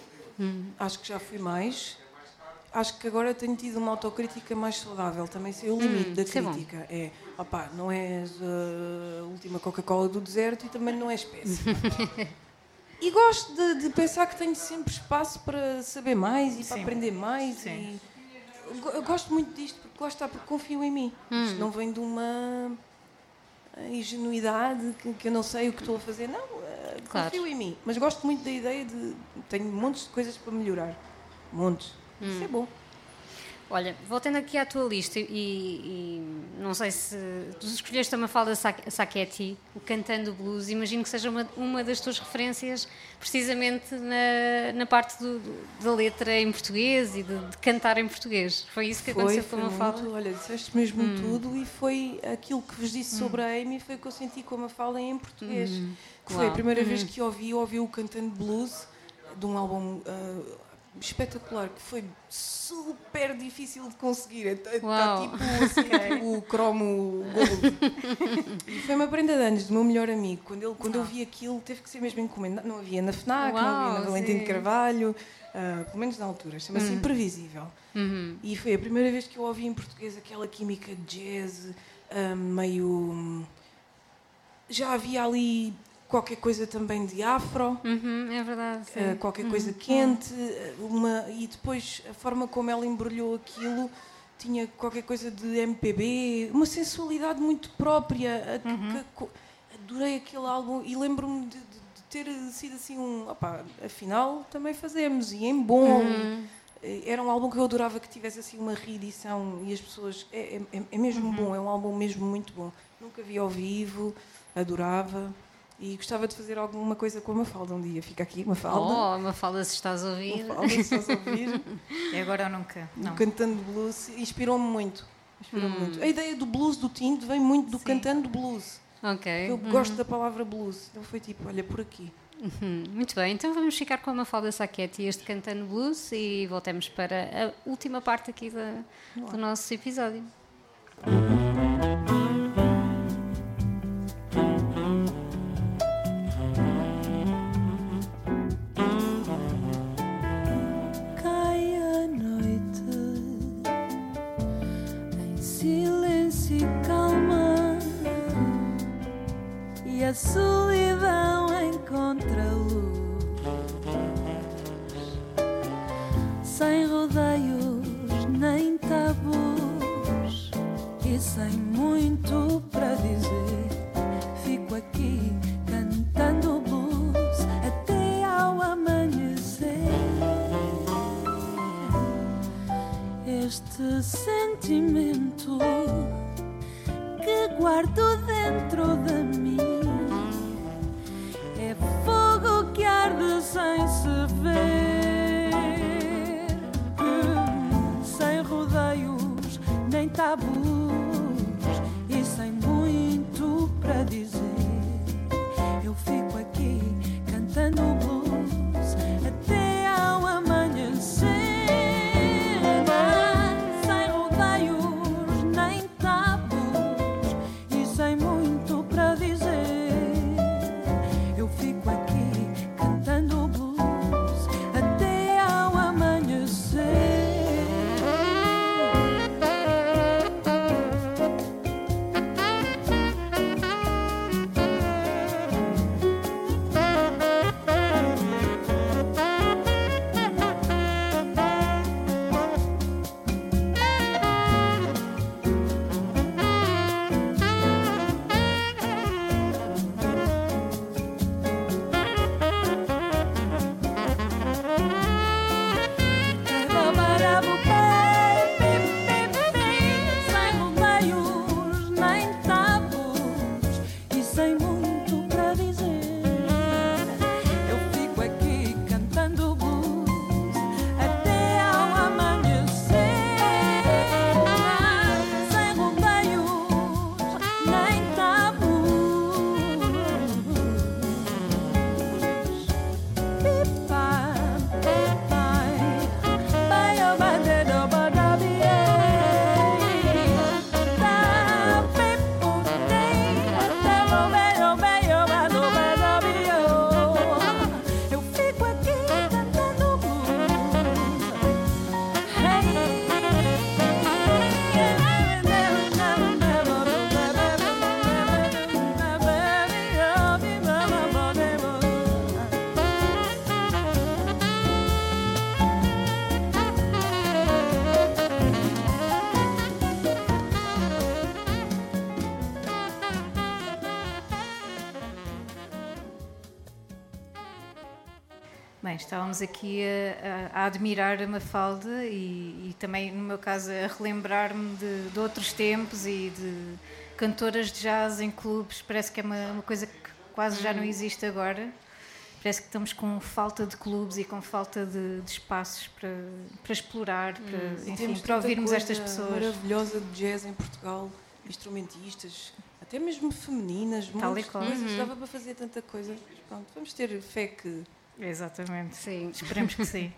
acho que já fui mais. Acho que agora tenho tido uma autocrítica mais saudável. Também sei o limite da isso é crítica. É, opá, não és uh, a última Coca-Cola do deserto e também não és péssima. E gosto de, de pensar que tenho sempre espaço para saber mais e para Sim. aprender mais. Sim. E gosto muito disto, porque lá está, porque confio em mim. Isto não vem de uma ingenuidade que, que eu não sei o que estou a fazer. Não, eh, Claro. confio em mim. Mas gosto muito da ideia de. Tenho montes de coisas para melhorar. Montes. Isso é bom. Olha, voltando aqui à tua lista, e, e não sei se tu escolheste a Mafalda Sac- Sacchetti, o Cantando Blues, imagino que seja uma, uma das tuas referências precisamente na, na parte do- do- da letra em português e de, de cantar em português. Foi isso que Foi, aconteceu com foi a Mafalda? muito, olha, disseste mesmo tudo e foi aquilo que vos disse sobre a Amy, foi o que eu senti com a Mafalda em português. Que foi a primeira vez que ouvi, ouvi-o cantando blues de um álbum ah, espetacular, que foi super difícil de conseguir. Está Uau. tipo, assim, tipo o cromo gold. e foi uma prenda de anos do meu melhor amigo. Quando, ele, quando eu vi aquilo, teve que ser mesmo encomendado. Não havia na FNAC, não havia Uau, na Valentim de. Carvalho, ah, pelo menos na altura. Chama-se Imprevisível. Uhum. E foi a primeira vez que eu ouvi em português aquela química de jazz, ah, meio. hum, Já havia ali qualquer coisa também de afro, Uhum, é verdade. ah, qualquer coisa quente, ah, uma, e depois a forma como ela embrulhou aquilo tinha qualquer coisa de MPB, uma sensualidade muito própria. a- que- que- adorei aquele álbum e lembro-me de, de- de ter sido assim um. Opá, afinal, também fazemos, e em bom. e- era um álbum que eu adorava que tivesse assim uma reedição e as pessoas. É, é- é mesmo bom, é um álbum mesmo muito bom. Nunca vi ao vivo, adorava e gostava de fazer alguma coisa com a Mafalda um dia. Fica aqui, Mafalda. Oh, Mafalda, se estás a ouvir. Mafalda, se estás a ouvir. É agora ou nunca. Não. Cantando Blues inspirou-me muito. Inspirou-me Hum. muito. A ideia do blues do Tinto vem muito do Sim. Cantando Blues. Ok. Eu gosto da palavra blues. Então foi tipo, olha, por aqui. Uhum, Muito bem, então vamos ficar com a Mafalda Sacchetti e este Cantando Blues e voltamos para a última parte aqui da- do nosso episódio. A solidão encontra luz, sem rodeios nem tabus, e sem muito para dizer. Fico aqui cantando blues até ao amanhecer. Este sentimento que guardo dentro de mim sem se ver, sem rodeios nem tabus Bem, estávamos aqui a, a- a admirar a Mafalda e, e também, no meu caso, a relembrar-me de, de outros tempos e de cantoras de jazz em clubes. Parece que é uma, uma coisa que quase já não existe agora. Parece que estamos com falta de clubes e com falta de, de espaços para, para explorar, para, enfim, Temos para ouvirmos coisa estas pessoas. maravilhosa de jazz em Portugal, instrumentistas, até mesmo femininas, Tal muitas coisas, dava para fazer tanta coisa. Mas Pronto, vamos ter fé que Exatamente. Sim. Esperemos que sim.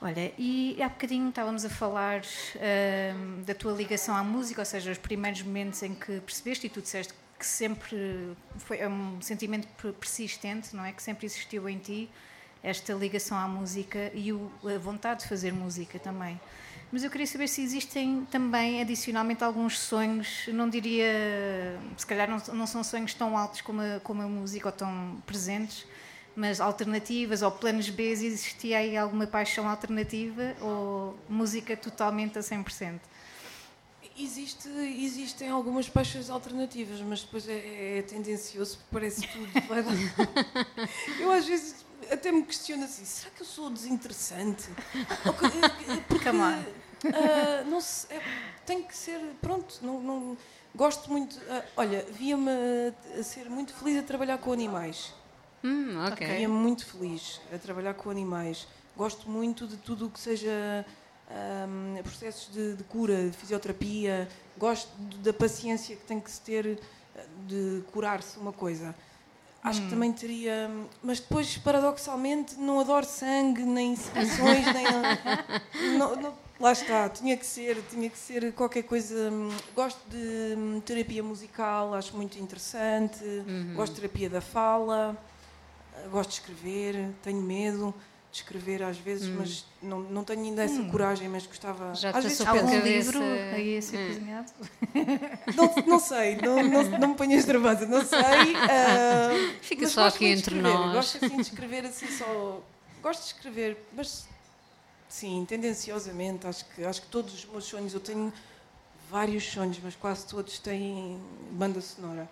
Olha, e há bocadinho estávamos a falar ahm, da tua ligação à música, ou seja, os primeiros momentos em que percebeste, e tu disseste que sempre foi é um sentimento per- persistente, não é? Que sempre existiu em ti, esta ligação à música e o- a vontade de fazer música também. Mas eu queria saber se existem também, adicionalmente, alguns sonhos, não diria, se calhar não, não são sonhos tão altos como a, como a música ou tão presentes, mas alternativas ou planos B, existia aí alguma paixão alternativa ou música totalmente a 100%? Existe, existem algumas paixões alternativas, mas depois é, é tendencioso, porque parece tudo. Eu às vezes até me questiono assim, será que eu sou desinteressante? Ou que- Porque, ah, não se, é, tem que ser, pronto, não, não- gosto muito, ah, olha, via-me a, a ser muito feliz a trabalhar com animais. Hum, ok. Via-me muito feliz a trabalhar com animais. Gosto muito de tudo o que seja ahm, processos de, de cura, de fisioterapia. Gosto da paciência que tem que se ter de curar-se uma coisa. Acho que também teria. Mas depois, paradoxalmente, não adoro sangue, nem secreções, nem. não- não- lá está, tinha que ser, tinha que ser qualquer coisa. hum, Gosto de hum, terapia musical, acho muito interessante. Gosto de terapia da fala. Uh, Gosto de escrever, tenho medo de escrever às vezes, mas não, não tenho ainda essa coragem, mas gostava. Já às vezes Hum. Algum cabeça. livro aí a ser Hum. cozinhado? não, não sei, não, não, não me ponhas nervosa, não sei. ah, Fica só gosto aqui entre escrever, nós. Gosto assim de escrever assim só. Gosto de escrever, mas sim, tendenciosamente, acho que, acho que todos os meus sonhos, eu tenho vários sonhos, mas quase todos têm banda sonora.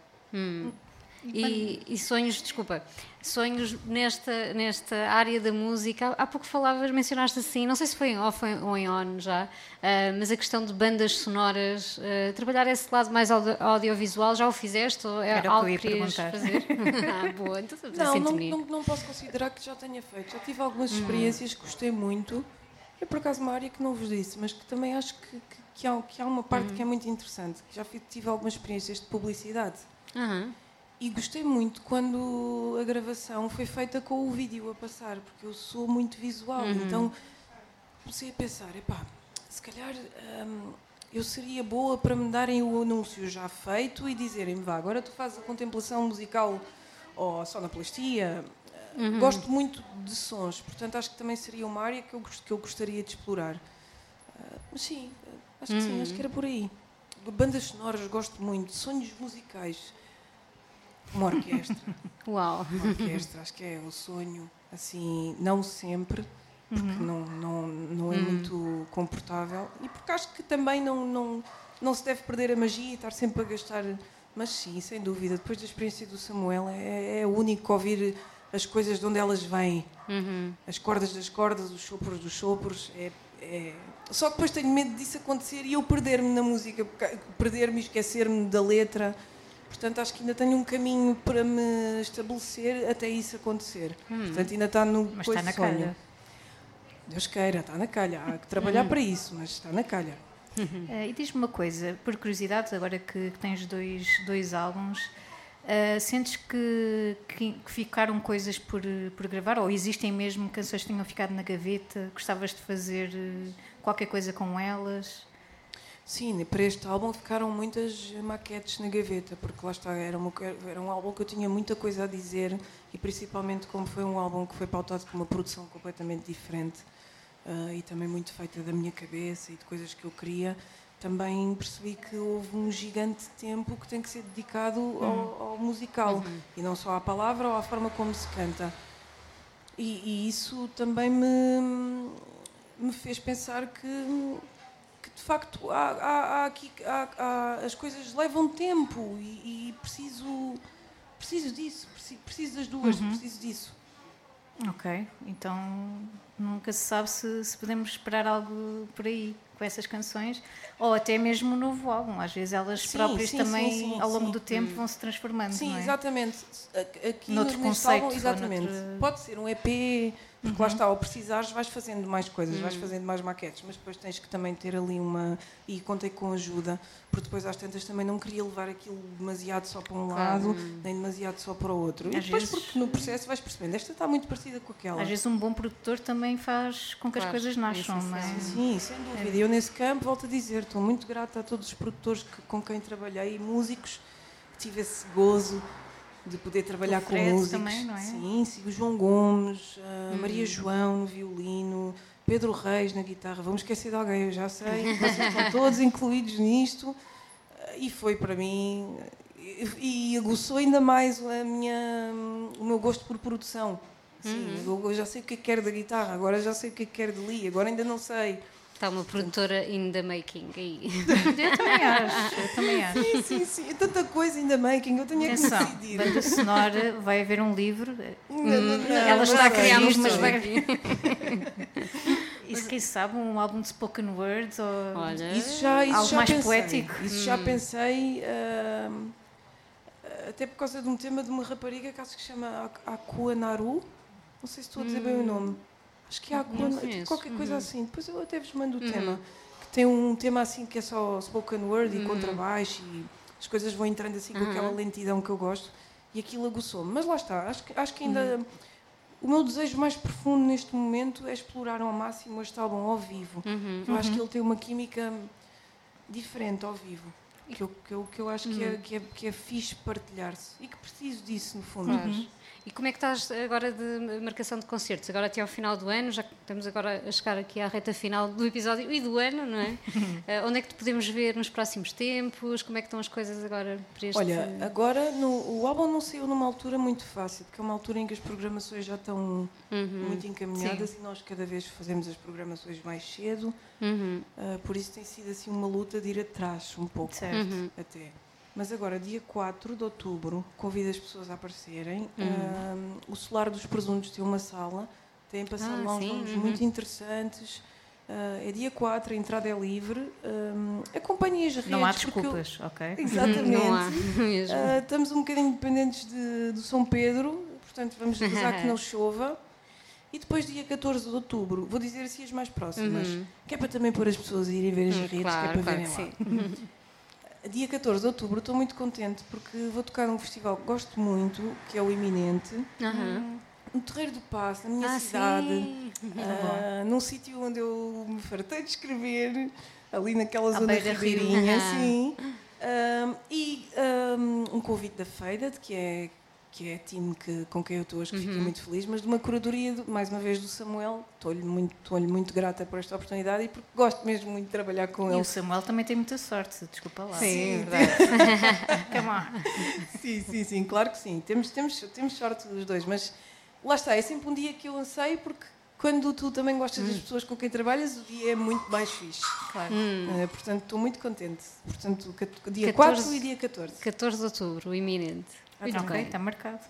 E, e sonhos, desculpa, sonhos nesta, nesta área da música. Há há pouco falavas, mencionaste assim, não sei se foi em off ou em on já, ah, mas a questão de bandas sonoras, ah, trabalhar esse lado mais audio- audiovisual, já o fizeste? Ou é Era o que eu algo ia que querias perguntar. fazer? ah, boa, então Não, não, não, não posso considerar que já tenha feito. Já tive algumas Hum. experiências que gostei muito. É por acaso uma área que não vos disse, mas que também acho que, que, que há, que há uma parte Hum. que é muito interessante. Já tive algumas experiências de publicidade. Aham. E gostei muito quando a gravação foi feita com o vídeo a passar, porque eu sou muito visual. Uhum. Então comecei a pensar: epá, se calhar hum, eu seria boa para me darem o anúncio já feito e dizerem-me: vá, agora tu fazes a contemplação musical ou sonoplastia. Uhum. Gosto muito de sons, portanto acho que também seria uma área que eu, que eu gostaria de explorar. Ah, mas sim, acho que sim, acho que era por aí. Bandas sonoras gosto muito, sonhos musicais. Uma orquestra. Uau. Uma orquestra, acho que é o sonho, assim, não sempre, porque não, não, não é muito confortável e porque acho que também não, não, não se deve perder a magia e estar sempre a gastar. Mas sim, sem dúvida, depois da experiência do Samuel, é, é único ouvir as coisas de onde elas vêm. As cordas das cordas, os sopros dos sopros. É, é- Só que depois tenho medo disso acontecer e eu perder-me na música, perder-me e esquecer-me da letra. Portanto, acho que ainda tenho um caminho para me estabelecer até isso acontecer. Portanto, ainda está no Mas está na sonho. calha. Deus queira, está na calha. Há que trabalhar para isso, mas está na calha. Eh, e diz-me uma coisa, por curiosidade, agora que, que tens dois, dois álbuns, eh, sentes que, que, que ficaram coisas por, por gravar ou existem mesmo canções que tenham ficado na gaveta? Gostavas de fazer eh, qualquer coisa com elas? Sim, para este álbum ficaram muitas maquetes na gaveta, porque lá está, era, uma, era um álbum que eu tinha muita coisa a dizer e principalmente como foi um álbum que foi pautado com uma produção completamente diferente ah, e também muito feita da minha cabeça e de coisas que eu queria, também percebi que houve um gigante tempo que tem que ser dedicado ao, ao musical e não só à palavra ou à forma como se canta. E, e isso também me, me fez pensar que de facto há, há- aqui, há- as coisas levam tempo e, e preciso, preciso disso, preciso, preciso das duas, preciso disso. Ok, então nunca se sabe se, se podemos esperar algo por aí com essas canções ou até mesmo um novo álbum. Às vezes elas Sim, próprias sim, também, sim, ao longo do tempo, vão se transformando. Sim, é? exatamente. Aqui Noutro neste conceito, álbum, exatamente. noutro- Uhum. Pode ser um EP, porque lá está, ao precisares vais fazendo mais coisas, vais fazendo mais maquetes, mas depois tens que também ter ali uma. E contei com ajuda, porque depois às tantas também não queria levar aquilo demasiado só para um Claro. lado, nem demasiado só para o outro. e Às depois, vezes- porque no processo vais percebendo, esta está muito parecida com aquela. Às vezes um bom produtor também faz com que as Claro, coisas é nasçam, não é? Sim, sem dúvida. E eu nesse campo, volto a dizer, estou muito grata a todos os produtores que- com quem trabalhei e músicos que tive esse gozo de poder trabalhar com músicos. também, não é? Sim, sim, o João Gomes, a Hum. Maria João no violino, Pedro Reis na guitarra. Vamos esquecer de alguém, eu já sei. Vocês estão todos incluídos nisto. E foi para mim. E, e aguçou ainda mais a minha, o meu gosto por produção. Sim, Uhum. eu, eu já sei o que é que quero da guitarra, agora já sei o que é que quero de Lee, agora ainda não sei. Está uma produtora in the making aí. Eu também acho, eu também acho. Sim, sim, sim. É tanta coisa ainda making, eu tenho é que Atenção, decidir. banda sonora, vai haver um livro. Ainda não- não, Ela não está a criar, não mas, vai vir. E se quem sabe, um álbum de spoken words ou Olha, Isso já, isso Algo já mais pensei. poético. Isso já pensei, ahm, até por causa de um tema de uma rapariga que acho que se chama Ak- Akua Naru. Não sei se estou a dizer bem o nome. Acho que é conheço. qualquer coisa assim. Depois eu até vos mando o Uhum. tema. Que tem um tema assim que é só spoken word Uhum. e contrabaixo e as coisas vão entrando assim com aquela lentidão que eu gosto. E aquilo aguçou-me. Mas lá está, acho que, acho que ainda. Uhum. O meu desejo mais profundo neste momento é explorar ao máximo este álbum ao vivo. Uhum. Eu acho que ele tem uma química diferente ao vivo. Que eu, que eu, que eu acho que, Uhum. é, que, é, que é fixe partilhar-se. E que preciso disso, no fundo. Claro. E como é que estás agora de marcação de concertos? Agora até ao final do ano, já estamos agora a chegar aqui à reta final do episódio e do ano, não é? Eh, onde é que te podemos ver nos próximos tempos? Como é que estão as coisas agora para este... Olha, agora no, o álbum não saiu numa altura muito fácil, porque é uma altura em que as programações já estão Uhum. muito encaminhadas e nós cada vez fazemos as programações mais cedo. Uhum. Ah, por isso tem sido assim uma luta de ir atrás um pouco. Certo. Uhum. até. Mas agora, dia 4 de outubro, convido as pessoas a aparecerem. Uhum. Um, o Solar dos Presuntos tem uma sala, tem passado Ah, lá uns sim, nomes uhum. muito interessantes. Uh, é dia 4, a entrada é livre. Um, acompanhem as redes. Não há porque eu- desculpas, ok? Exatamente. Não há mesmo. Uh, estamos um bocadinho dependentes de, do São Pedro, portanto vamos rezar que não chova. E depois, dia 14 de outubro, vou dizer assim as mais próximas, que é para também pôr as pessoas a irem ver as Hum, redes, claro, que é para claro verem lá. Dia 14 de outubro estou muito contente porque vou tocar num festival que gosto muito, que é o Iminente, Aham. no Terreiro do Passo, na minha Ah, cidade, ah, num sítio onde eu me fartei de escrever, ali naquela zona ribeirinha, Aham. sim. Ah, e ah, um convite da Feira, que é que é a time que, com quem eu estou hoje, que Uhum. fiquei muito feliz, mas de uma curadoria, do- mais uma vez, do Samuel. Estou-lhe muito, estou-lhe muito grata por esta oportunidade e porque gosto mesmo muito de trabalhar com E ele. o Samuel também tem muita sorte, desculpa lá. Sim, é verdade. Come on. Sim, sim, sim, claro que sim. Temos, temos, temos sorte dos dois, mas lá está, é sempre um dia que eu anseio porque quando tu também gostas Hum. das pessoas com quem trabalhas, o dia é muito mais fixe. Claro. Eh, portanto, estou muito contente. Portanto, dia 14 4 e dia 14. 14 de outubro, o iminente. Muito ok, bem. está marcado.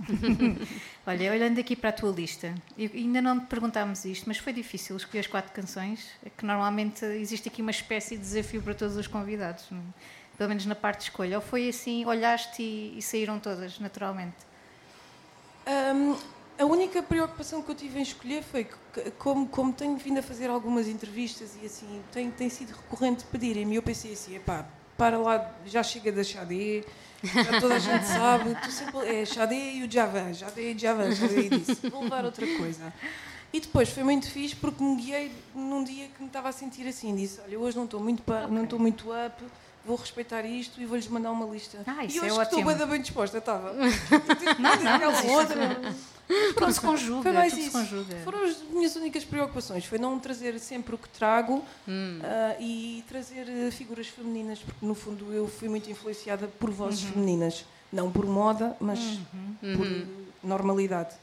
Olha, olhando aqui para a tua lista, eu- ainda não te perguntámos isto, mas foi difícil escolher as quatro canções, é que normalmente existe aqui uma espécie de desafio para todos os convidados, não é? pelo menos na parte de escolha. Ou foi assim, olhaste e, e saíram todas, naturalmente? Hum, a única preocupação que eu tive em escolher foi que, como, como tenho vindo a fazer algumas entrevistas e assim, tem, tem sido recorrente pedirem-me, e eu pensei assim, epá, para lá, já chega da Xadê, já toda a gente sabe, tu sempre, é Xadê e o Javan, Xadê e Javan, Xadê e disse, vou levar outra coisa. E depois foi muito fixe porque me guiei num dia que me estava a sentir assim, disse, olha, hoje não estou muito, pa- não estou muito up, vou respeitar isto e vou-lhes mandar uma lista. Ah, e isso hoje é que estou ótimo. bem, bem disposta, estava. Não, não, outra. Tudo se conjuga, Foi mais isso. conjuga. Foram as minhas únicas preocupações. Foi não trazer sempre o que trago Hum. ah, e trazer eh, figuras femininas, porque no fundo eu fui muito influenciada por vozes Uhum. femininas. Não por moda, mas por Uhum. normalidade.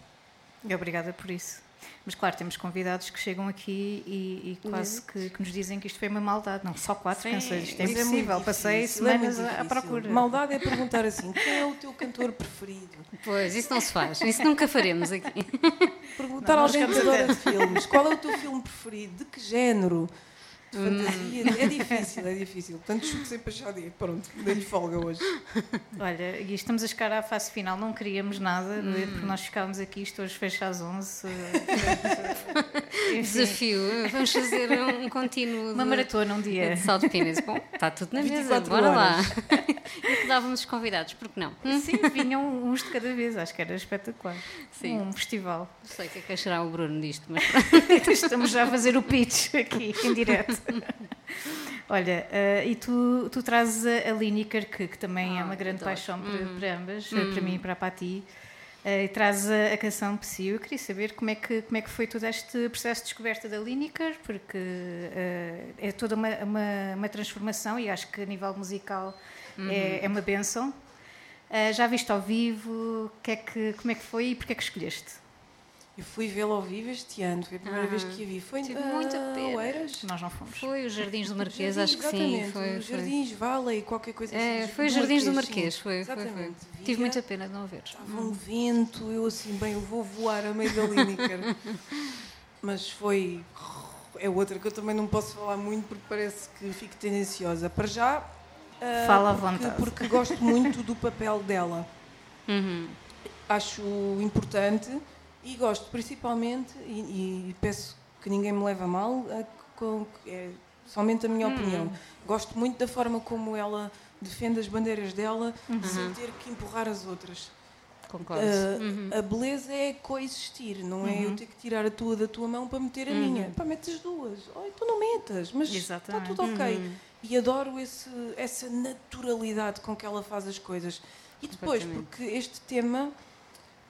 E Obrigada por isso. Mas claro, temos convidados que chegam aqui e, e quase que, que nos dizem que isto foi uma maldade. Não, só quatro Sim, canções. Isto é Mas muito impossível. Passei é muito semanas à- à procura. Maldade é perguntar assim: quem é o teu cantor preferido? Pois, isso não se faz. Isso nunca faremos aqui. Perguntar Não, a nós alguém que chegamos adora filmes: qual é o teu filme preferido? De que género? Fantasia? É difícil, é difícil. Portanto, chuto sempre a Xadia. Pronto, dei-lhe folga hoje. Olha, e estamos a chegar à fase final, não queríamos nada, é? porque nós ficámos aqui, isto hoje fecha às 11. eh, enfim, Desafio. Vamos fazer um contínuo. uma de- maratona um dia. de Salt Penis. Bom, está tudo na mesa. 24 Bora lá. horas. E dávamos os convidados, porque não? Hum? Sim, vinham uns de cada vez, acho que era espetacular. Sim. Um festival. Não sei o que é que achará o Bruno disto, mas Estamos já a fazer o pitch aqui, em direto. Olha, eh, e tu, tu trazes a, a Lineker, que, que também é uma Ah, grande adoro. paixão para, para ambas, eh, para mim e para a Pati. eh, e trazes a, a canção Psy. Eu queria saber como é, que, como é que foi todo este processo de descoberta da Lineker, porque eh, é toda uma, uma, uma transformação e acho que a nível musical é, é uma benção. Já viste ao vivo? Que é que, como é que foi e porquê é que escolheste? Eu fui vê-lo ao vivo este ano, foi a primeira Ah, vez que a vi. Foi tive muita pena. Oeiras? Nós não fomos. foi os Jardins do Marquês, Jardins, acho que sim. exatamente, Foi, os foi. Jardins Valley, qualquer coisa É, assim. foi os Jardins do Marquês, sim. foi, foi, foi. Exatamente. Tive muita pena de não ver. Estava um vento, eu assim, bem, eu vou voar a meio da Lineker. Mas foi. É outra que eu também não posso falar muito porque parece que fico tendenciosa. Para já. ah, Fala à porque- vontade. Porque gosto muito do papel dela. Uhum. acho importante e gosto principalmente, e, e peço que ninguém me leve a mal, a- com, é somente a minha opinião. Gosto muito da forma como ela defende as bandeiras dela sem ter que empurrar as outras. Concordo. Ah, A beleza é coexistir, não é eu ter que tirar a tua da tua mão para meter a minha. Pá, metes as duas. Oh, então não metas, mas está Exatamente. tudo ok. E adoro esse, essa naturalidade com que ela faz as coisas. E depois, porque este tema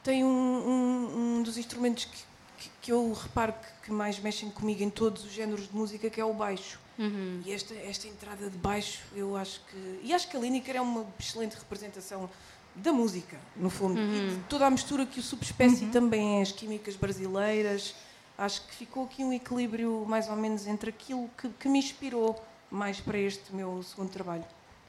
tem um, um- um dos instrumentos que, que- que eu reparo que, que mais mexem comigo em todos os géneros de música, que é o baixo. Uhum. E esta, esta entrada de baixo, eu acho que. E acho que a Lineker é uma excelente representação da música, no fundo. E de toda a mistura que o subespécie também é, as químicas brasileiras. Acho que ficou aqui um equilíbrio mais ou menos entre aquilo que, que me inspirou mais para este meu segundo trabalho.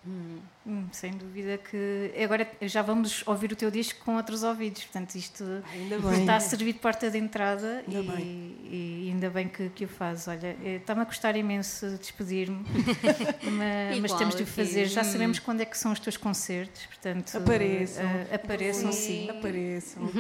Hum, sem dúvida que agora já vamos ouvir o teu disco com outros ouvidos, portanto isto Ainda bem. está a servir de porta de entrada e, Ainda e ainda bem que, que o faz. Olha, eh, está-me a custar imenso despedir-me, mas, mas temos de o fazer. Já Hum. sabemos quando é que são os teus concertos, portanto Apareçam. eh, apareçam sim. Apareçam. Uh,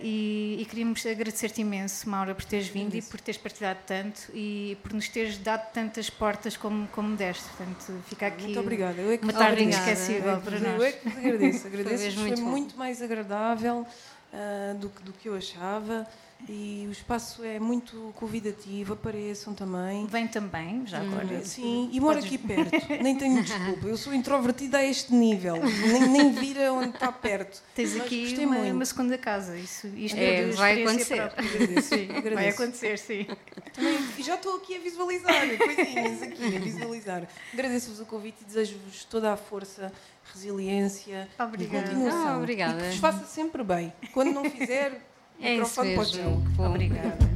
e, e queríamos agradecer-te imenso, Maura, por teres vindo e por teres partilhado tanto e por nos teres dado tantas portas como, como deste. Portanto, fica aqui Muito obrigada. Eu é que uma tarde inesquecível para Eu nós. é que agradeço. Agradeço. mesmo Foi, muito mais agradável ah, do, que- do que eu achava. E o espaço é muito convidativo. Apareçam também. Vem também, já agora. Sim, e moro Podes- aqui perto. Nem tenho desculpa. Eu sou introvertida a este nível. Nem, nem vira onde está perto. Tens Mas aqui gostei uma, uma segunda casa. Isso, isto É, de vai experiência acontecer. Agradeço. Sim, vai agradeço. acontecer, sim. Também, e já estou aqui a visualizar coisinhas aqui a visualizar. Agradeço-vos o convite e desejo-vos toda a força, resiliência Obrigada. e continuação. Ah, obrigada. E que vos faça sempre bem. Quando não fizer, É isso microfone para o mesmo. Obrigada.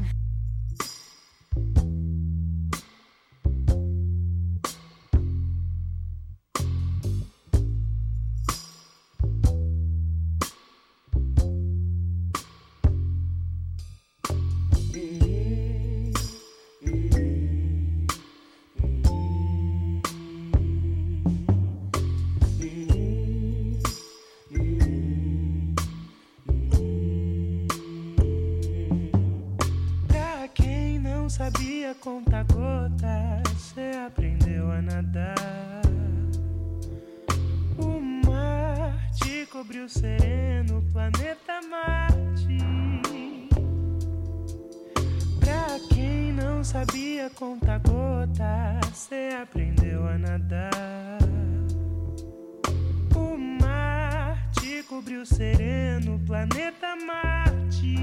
sobre o sereno planeta Marte.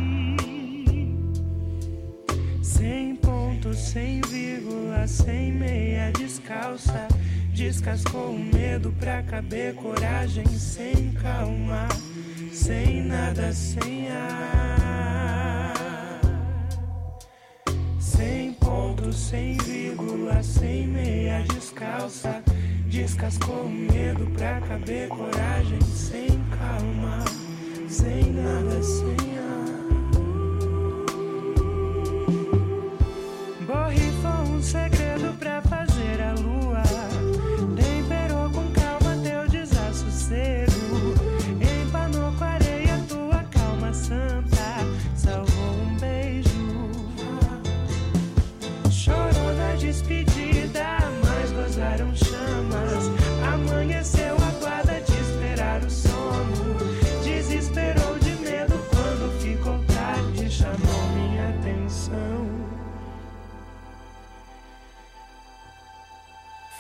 Sem ponto, sem vírgula, sem meia descalça. Descascou o medo pra caber coragem, sem calma, sem nada, sem ar. Sem ponto, sem vírgula, sem meia descalça. Descascou o medo pra caber coragem sem calma, sem nada, sem alma.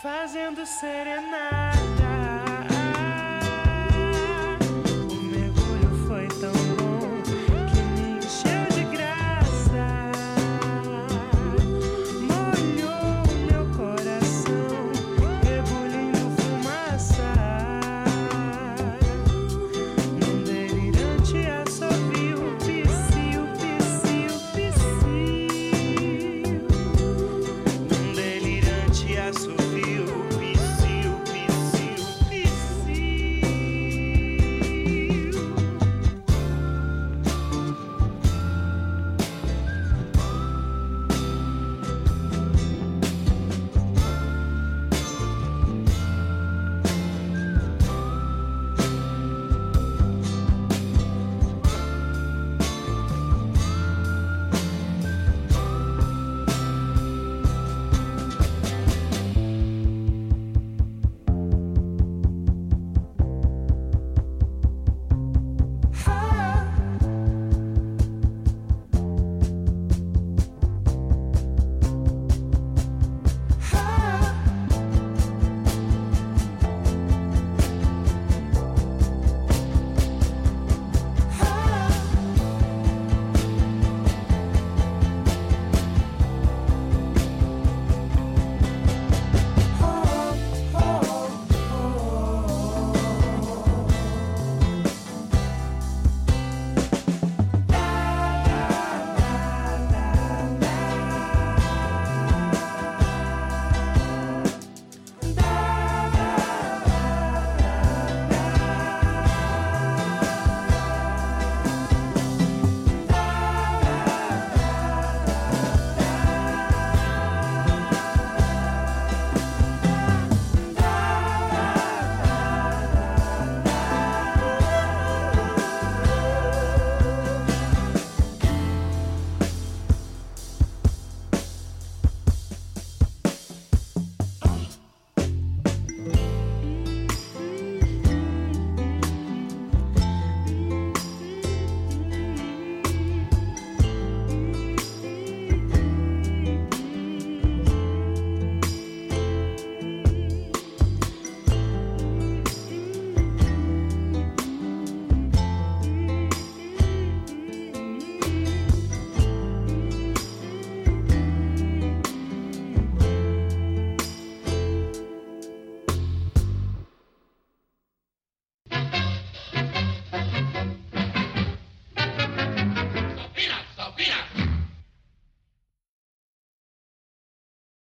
fazendo serenata.